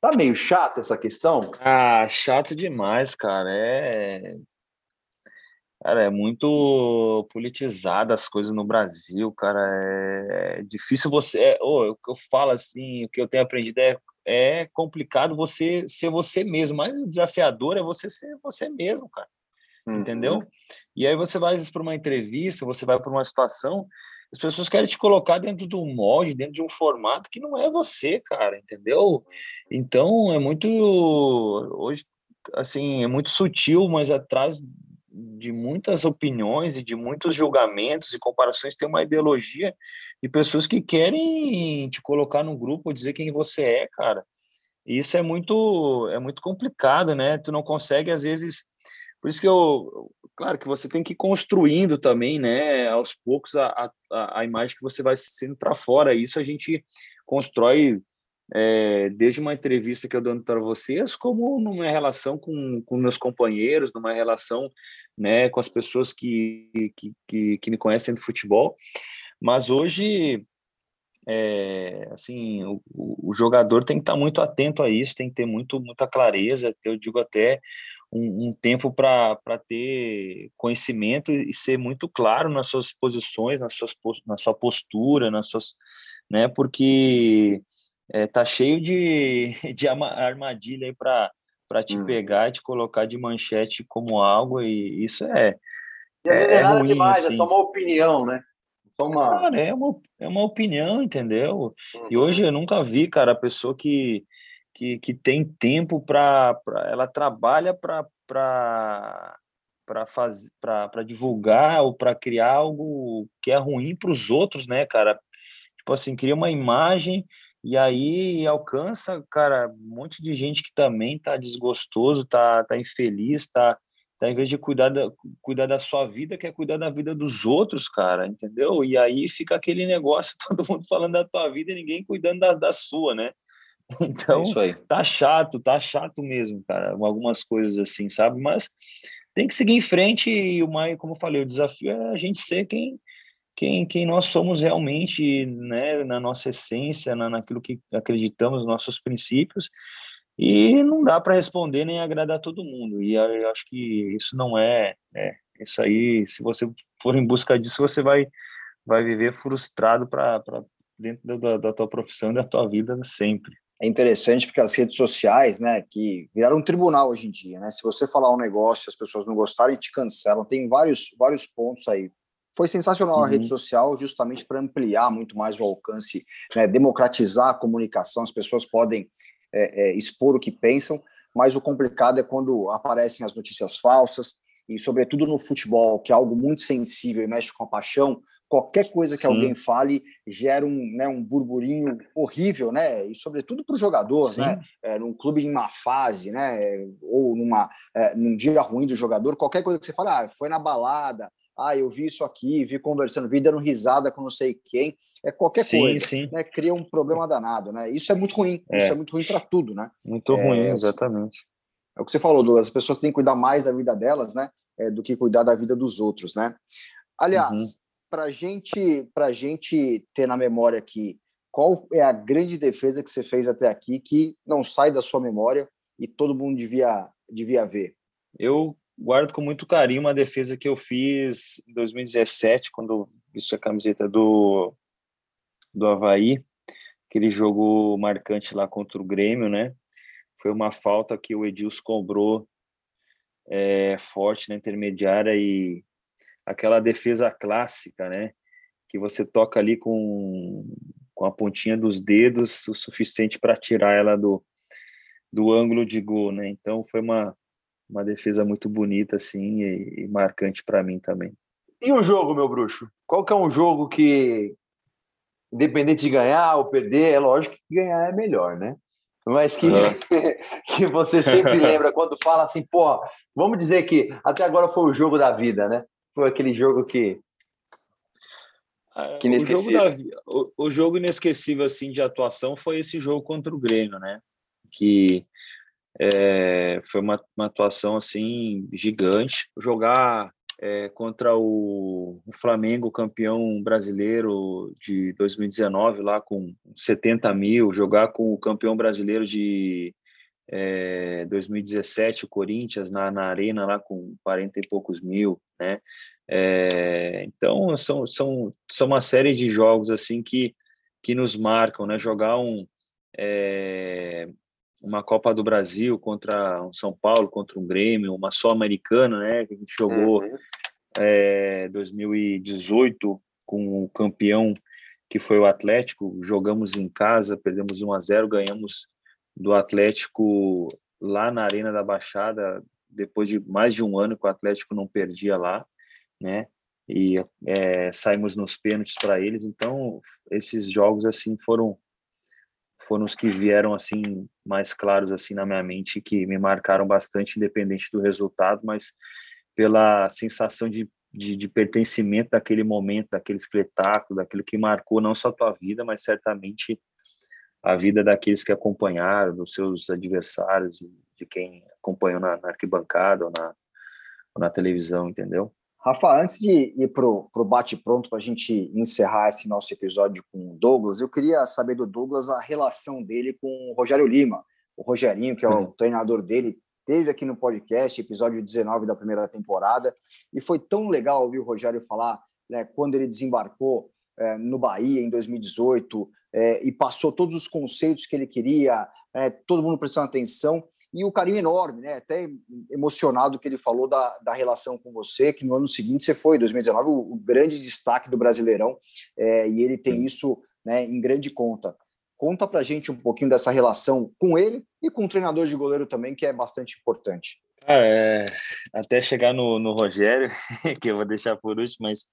Tá meio chato essa questão? Ah, chato demais, cara. É. Cara, é muito politizada as coisas no Brasil, cara. É, é difícil você. É, oh, o que eu falo assim, o que eu tenho aprendido é é complicado você ser você mesmo, mas o desafiador é você ser você mesmo, cara. Uhum. Entendeu? E aí você vai para uma entrevista, você vai para uma situação, as pessoas querem te colocar dentro de um molde, dentro de um formato que não é você, cara, entendeu? Então é muito hoje assim, é muito sutil, mas atrás de muitas opiniões e de muitos julgamentos e comparações tem uma ideologia de pessoas que querem te colocar no grupo, dizer quem você é, cara. E isso é muito é muito complicado, né? Tu não consegue às vezes, por isso que eu, claro que você tem que ir construindo também, né, aos poucos a, a, a imagem que você vai sendo para fora. Isso a gente constrói é, desde uma entrevista que eu dando para vocês, como numa relação com, com meus companheiros, numa relação né, com as pessoas que, que, que, que me conhecem do futebol. Mas hoje, é, assim, o, o, jogador tem que estar muito atento a isso, tem que ter muito, muita clareza, eu digo até um, um tempo para ter conhecimento e ser muito claro nas suas posições, nas suas, na sua postura, nas suas, né, porque é, tá cheio de, de armadilha aí para para te hum. pegar e te colocar de manchete como algo e isso é é, é, é ruim, demais, assim. é só uma opinião, né? Só uma... Cara, é uma, é uma opinião, entendeu? Uhum. E hoje eu nunca vi, cara, a pessoa que, que, que tem tempo para ela trabalha para para fazer para divulgar ou para criar algo que é ruim para os outros, né, cara? Tipo assim, cria uma imagem e aí alcança, cara, um monte de gente que também tá desgostoso, tá, tá infeliz, tá, tá em vez de cuidar da, cuidar da sua vida, quer cuidar da vida dos outros, cara, entendeu? E aí fica aquele negócio, todo mundo falando da tua vida e ninguém cuidando da, da sua, né? Então, é tá chato, tá chato mesmo, cara, algumas coisas assim, sabe? Mas tem que seguir em frente e o mais, como eu falei, o desafio é a gente ser quem quem, quem nós somos realmente, né, na nossa essência, na, naquilo que acreditamos, nossos princípios, E não dá para responder nem agradar todo mundo. E eu acho que isso não é, é isso aí, se você for em busca disso, você vai vai viver frustrado para dentro da, da tua profissão e da tua vida sempre. É interessante porque as redes sociais, né, que viraram um tribunal hoje em dia, né? Se você falar um negócio, as pessoas não gostarem, te cancelam. Tem vários vários pontos aí. Foi sensacional uhum. a rede uhum. social, justamente para ampliar muito mais o alcance, né, democratizar a comunicação. As pessoas podem é, é, expor o que pensam, mas o complicado é quando aparecem as notícias falsas, e sobretudo no futebol, que é algo muito sensível e mexe com a paixão, qualquer coisa que Sim. alguém fale gera um, né, um burburinho horrível, né? E sobretudo para o jogador, Sim. né? É, num clube em má fase, né? Ou numa, é, num dia ruim do jogador, qualquer coisa que você fale, ah, foi na balada, ah, eu vi isso aqui, vi conversando, vi dando risada com não sei quem é qualquer sim, coisa, sim. Né, cria um problema danado, né? Isso é muito ruim, é. isso é muito ruim para tudo, né? Muito é, ruim, exatamente. É o que você falou, Douglas, as pessoas têm que cuidar mais da vida delas, né? É, do que cuidar da vida dos outros, né? Aliás, uhum. para gente, a gente ter na memória aqui, qual é a grande defesa que você fez até aqui que não sai da sua memória e todo mundo devia, devia ver? Eu guardo com muito carinho uma defesa que eu fiz em 2017, quando vesti a camiseta do do Havaí, aquele jogo marcante lá contra o Grêmio, né? Foi uma falta que o Edilson cobrou é, forte na intermediária e aquela defesa clássica, né? Que você toca ali com, com a pontinha dos dedos o suficiente para tirar ela do, do ângulo de gol, né? Então foi uma, uma defesa muito bonita, assim, e, e marcante para mim também. E o jogo, meu bruxo? Qual que é um jogo que, independente de ganhar ou perder, é lógico que ganhar é melhor, né? Mas que, uhum. que você sempre lembra quando fala assim, pô, vamos dizer que até agora foi o jogo da vida, né? Foi aquele jogo que. Que inesquecível. O jogo, da, o, o jogo inesquecível assim, de atuação foi esse jogo contra o Grêmio, né? Que é, foi uma, uma atuação assim gigante. Jogar é, contra o, o, Flamengo, campeão brasileiro de 2019, lá com 70 mil, jogar com o campeão brasileiro de é, 2017, o Corinthians, na, na Arena, lá com 40 e poucos mil, né? É, então, são, são, são uma série de jogos, assim, que, que nos marcam, né? Jogar um... Uma Copa do Brasil contra um São Paulo, contra um Grêmio, uma só americana, né? Que a gente jogou uhum. é, 2018 com o campeão que foi o Atlético. Jogamos em casa, perdemos 1 a 0, ganhamos do Atlético lá na Arena da Baixada depois de mais de um ano que o Atlético não perdia lá, né? E é, saímos nos pênaltis para eles. Então esses jogos assim foram foram os que vieram assim mais claros assim na minha mente que me marcaram bastante independente do resultado mas pela sensação de, de, de pertencimento daquele momento daquele espetáculo daquilo que marcou não só a tua vida mas certamente a vida daqueles que acompanharam dos seus adversários de quem acompanhou na, na arquibancada ou na, ou na televisão entendeu Rafa, antes de ir para o bate-pronto para a gente encerrar esse nosso episódio com o Douglas, eu queria saber do Douglas a relação dele com o Rogério Lima. O Rogerinho, que é o uhum. treinador dele, teve aqui no podcast, episódio 19 da primeira temporada, e foi tão legal ouvir o Rogério falar né, quando ele desembarcou é, no Bahia em 2018 é, e passou todos os conceitos que ele queria, é, todo mundo prestando atenção e o carinho enorme, né? Até emocionado que ele falou da, da relação com você, que no ano seguinte você foi, 2019, o, o grande destaque do Brasileirão, é, e ele tem isso né, em grande conta. Conta pra gente um pouquinho dessa relação com ele e com o treinador de goleiro também, que é bastante importante. é, até chegar no, no Rogério, que eu vou deixar por último, mas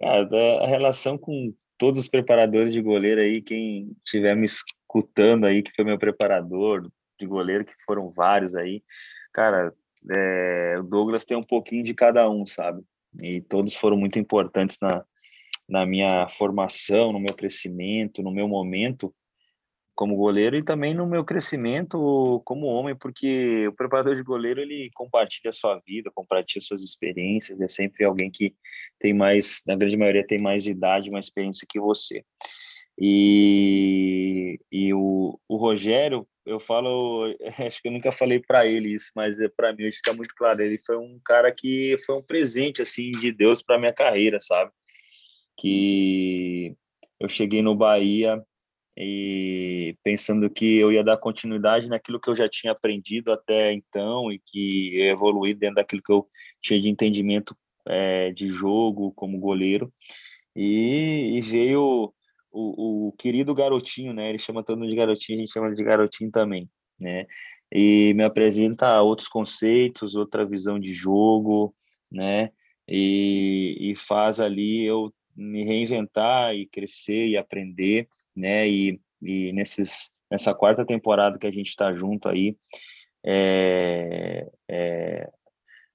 cara, a relação com todos os preparadores de goleiro aí, quem estiver me escutando aí, que foi meu preparador, de goleiro, que foram vários aí. Cara, é, o Douglas tem um pouquinho de cada um, sabe? E todos foram muito importantes na, na minha formação, no meu crescimento, no meu momento como goleiro e também no meu crescimento como homem, porque o preparador de goleiro ele compartilha a sua vida, compartilha suas experiências, é sempre alguém que tem mais, na grande maioria tem mais idade, mais experiência que você. E, e o, o Rogério, eu falo, acho que eu nunca falei para ele isso, mas é para mim hoje fica muito claro. Ele foi um cara que foi um presente assim de Deus para minha carreira, sabe? Que eu cheguei no Bahia e pensando que eu ia dar continuidade naquilo que eu já tinha aprendido até então e que evoluir dentro daquilo que eu tinha de entendimento é, de jogo como goleiro e, e veio o, o, querido garotinho, né? Ele chama todo mundo de garotinho, a gente chama de garotinho também, né? E me apresenta outros conceitos, outra visão de jogo, né? E, e faz ali eu me reinventar e crescer e aprender, né? E, e nesses, nessa quarta temporada que a gente está junto aí, é, é,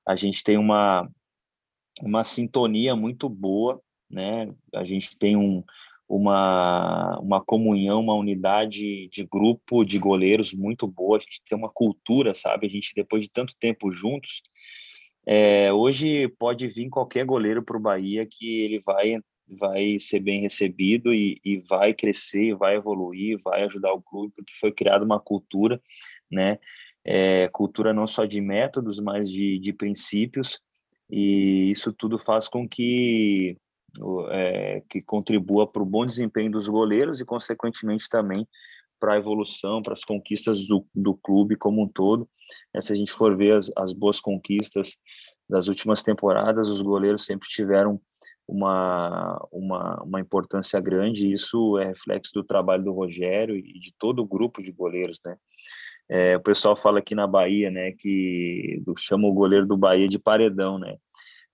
a gente tem uma, uma sintonia muito boa, né? A gente tem um, uma, uma comunhão, uma unidade de grupo de goleiros muito boa, a gente tem uma cultura, sabe? A gente, depois de tanto tempo juntos, é, hoje pode vir qualquer goleiro para o Bahia que ele vai vai ser bem recebido e, e vai crescer, vai evoluir, vai ajudar o clube, porque foi criada uma cultura, né? É, cultura não só de métodos, mas de, de princípios, e isso tudo faz com que é, que contribua para o bom desempenho dos goleiros e, consequentemente, também para a evolução, para as conquistas do, do clube como um todo. É, se a gente for ver as, as boas conquistas das últimas temporadas, os goleiros sempre tiveram uma, uma, uma importância grande, e isso é reflexo do trabalho do Rogério e de todo o grupo de goleiros, né? É, o pessoal fala aqui na Bahia, né, que chama o goleiro do Bahia de paredão, né?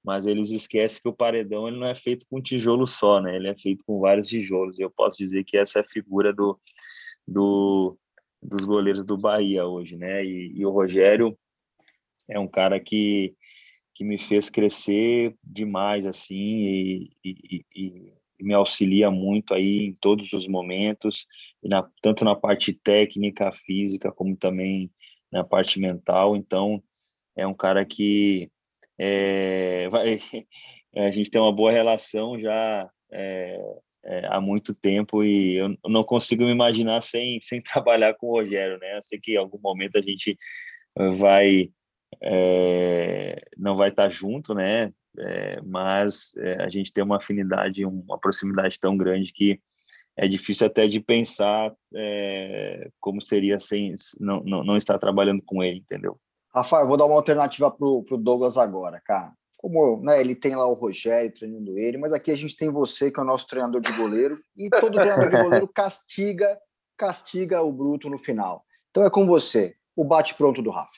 Mas eles esquecem que o paredão ele não é feito com tijolo só, né? Ele é feito com vários tijolos. Eu posso dizer que essa é a figura do, do dos goleiros do Bahia hoje, né? E, e, o Rogério é um cara que, que me fez crescer demais, assim, e, e, e me auxilia muito aí em todos os momentos, na, tanto na parte técnica, física, como também na parte mental. Então, é um cara que é, vai, a gente tem uma boa relação já é, é, há muito tempo e eu não consigo me imaginar sem, sem trabalhar com o Rogério, né? Eu sei que em algum momento a gente vai é, não vai estar junto, né? É, mas é, a gente tem uma afinidade, uma proximidade tão grande que é difícil até de pensar como seria sem não, não, não estar trabalhando com ele, entendeu? Rafael, eu vou dar uma alternativa para o Douglas agora, cara. Como né, ele tem lá o Rogério treinando ele, mas aqui a gente tem você, que é o nosso treinador de goleiro, e todo treinador de goleiro castiga, castiga o bruto no final. Então é com você, o bate-pronto do Rafa.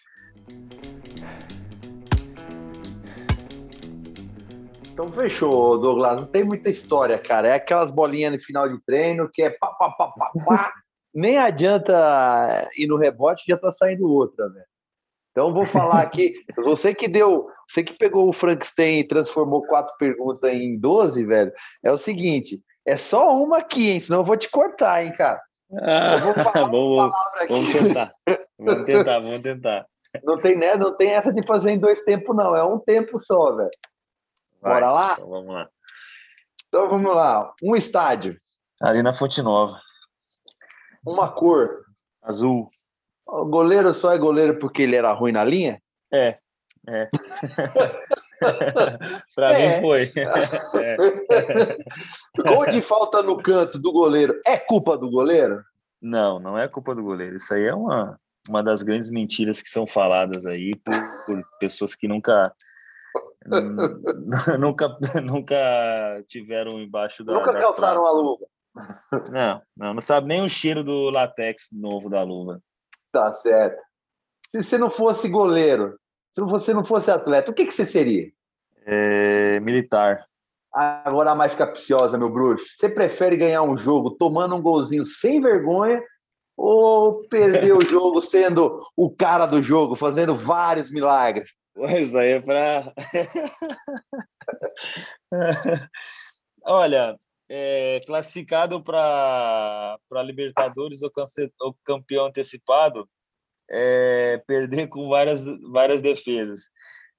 Então fechou, Douglas. Não tem muita história, cara. É aquelas bolinhas no final de treino que é pá, pá, pá, pá, pá. Nem adianta ir no rebote, já tá saindo outra, velho. Então vou falar aqui, você que deu, você que pegou o Frankenstein e transformou quatro perguntas em 12, velho, é o seguinte, é só uma aqui, hein? Senão eu vou te cortar, hein, cara. Ah, eu vou falar vamos, aqui. Vamos tentar. Vamos tentar, vamos tentar. Não tem, né? Não tem essa de fazer em dois tempos, não. É um tempo só, velho. Bora lá? Então vamos lá. Então vamos lá. Um estádio. Ali na Fonte Nova. Uma cor. Azul. O goleiro só é goleiro porque ele era ruim na linha? É, é. Para é. mim foi. é. Gol de falta no canto do goleiro é culpa do goleiro? Não, não é culpa do goleiro. Isso aí é uma, uma das grandes mentiras que são faladas aí por, por pessoas que nunca nunca nunca tiveram embaixo da nunca da calçaram a luva. Não, não, não sabe nem o cheiro do latex novo da luva. Tá certo. Se você não fosse goleiro, se você não fosse atleta, o que, que você seria? É, militar. Agora a mais capciosa, meu bruxo. Você prefere ganhar um jogo tomando um golzinho sem vergonha ou perder o jogo sendo o cara do jogo, fazendo vários milagres? Isso aí é para. Olha, é, classificado para Libertadores ou, ou campeão antecipado, é, perder com várias, várias defesas.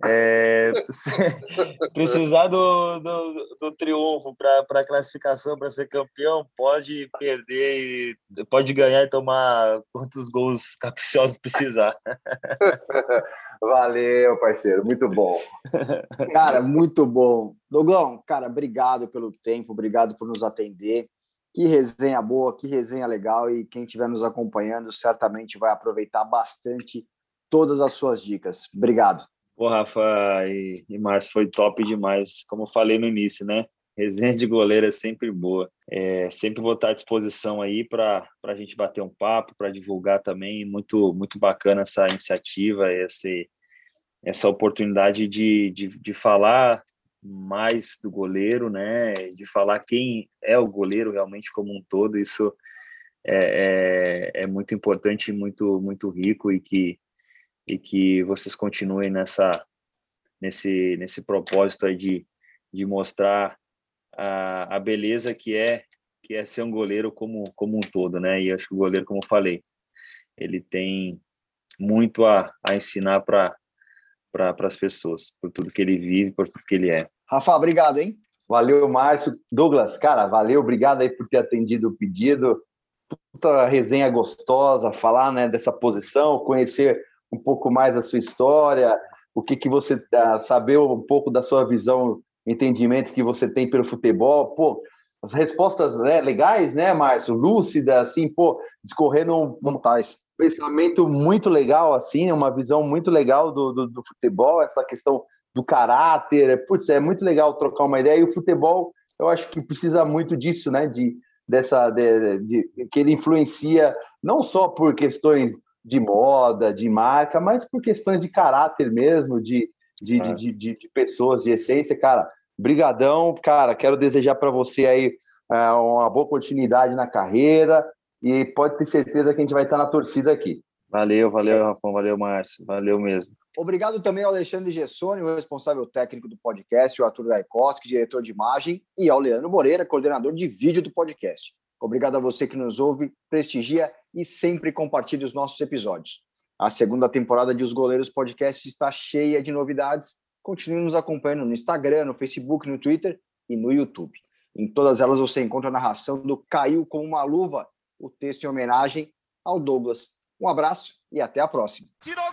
É, precisar do, do, do triunfo para a classificação, para ser campeão, pode perder, pode ganhar e tomar quantos gols capciosos precisar. Valeu, parceiro, muito bom. Cara, muito bom. Doglão, cara, obrigado pelo tempo, obrigado por nos atender. Que resenha boa, que resenha legal e quem estiver nos acompanhando certamente vai aproveitar bastante todas as suas dicas. Obrigado. Pô, Rafa e, e Márcio, foi top demais. Como eu falei no início, né? Resenha de goleiro é sempre boa. É, sempre vou estar à disposição aí para a gente bater um papo, para divulgar também. Muito, muito bacana essa iniciativa, esse, essa oportunidade de, de, de falar mais do goleiro, né? De falar quem é o goleiro realmente como um todo. Isso é, é, é muito importante, muito, muito rico e que e que vocês continuem nessa nesse nesse propósito aí de, de mostrar a, a beleza que é que é ser um goleiro como como um todo, né? E acho que o goleiro, como eu falei, ele tem muito a, a ensinar para para as pessoas, por tudo que ele vive, por tudo que ele é. Rafa, obrigado, hein? Valeu, Márcio. Douglas, cara, valeu, obrigado aí por ter atendido o pedido. Puta resenha gostosa, falar né, dessa posição, conhecer um pouco mais da sua história, o que, que você uh, saber um pouco da sua visão, entendimento que você tem pelo futebol. Pô, as respostas né, legais, né, Márcio? Lúcida, assim, pô, discorrendo um, um pensamento muito legal, assim, uma visão muito legal do, do, do, futebol, essa questão do caráter. Putz, é muito legal trocar uma ideia. E o futebol, eu acho que precisa muito disso, né? De, dessa, de, de, que ele influencia não só por questões de moda, de marca, mas por questões de caráter mesmo, de, de, é. de, de, de, pessoas, de essência, cara. Brigadão, cara. Quero desejar para você aí é, uma boa continuidade na carreira e pode ter certeza que a gente vai estar na torcida aqui. Valeu, valeu, Rafão, valeu, Márcio, valeu mesmo. Obrigado também ao Alexandre Gessoni, o responsável técnico do podcast, o Arthur Gaikoski, diretor de imagem, e ao Leandro Moreira, coordenador de vídeo do podcast. Obrigado a você que nos ouve, prestigia e sempre compartilhe os nossos episódios. A segunda temporada de Os Goleiros Podcast está cheia de novidades. Continue nos acompanhando no Instagram, no Facebook, no Twitter e no YouTube. Em todas elas você encontra a narração do Caiu como uma Luva, o texto em homenagem ao Douglas. Um abraço e até a próxima. Tirou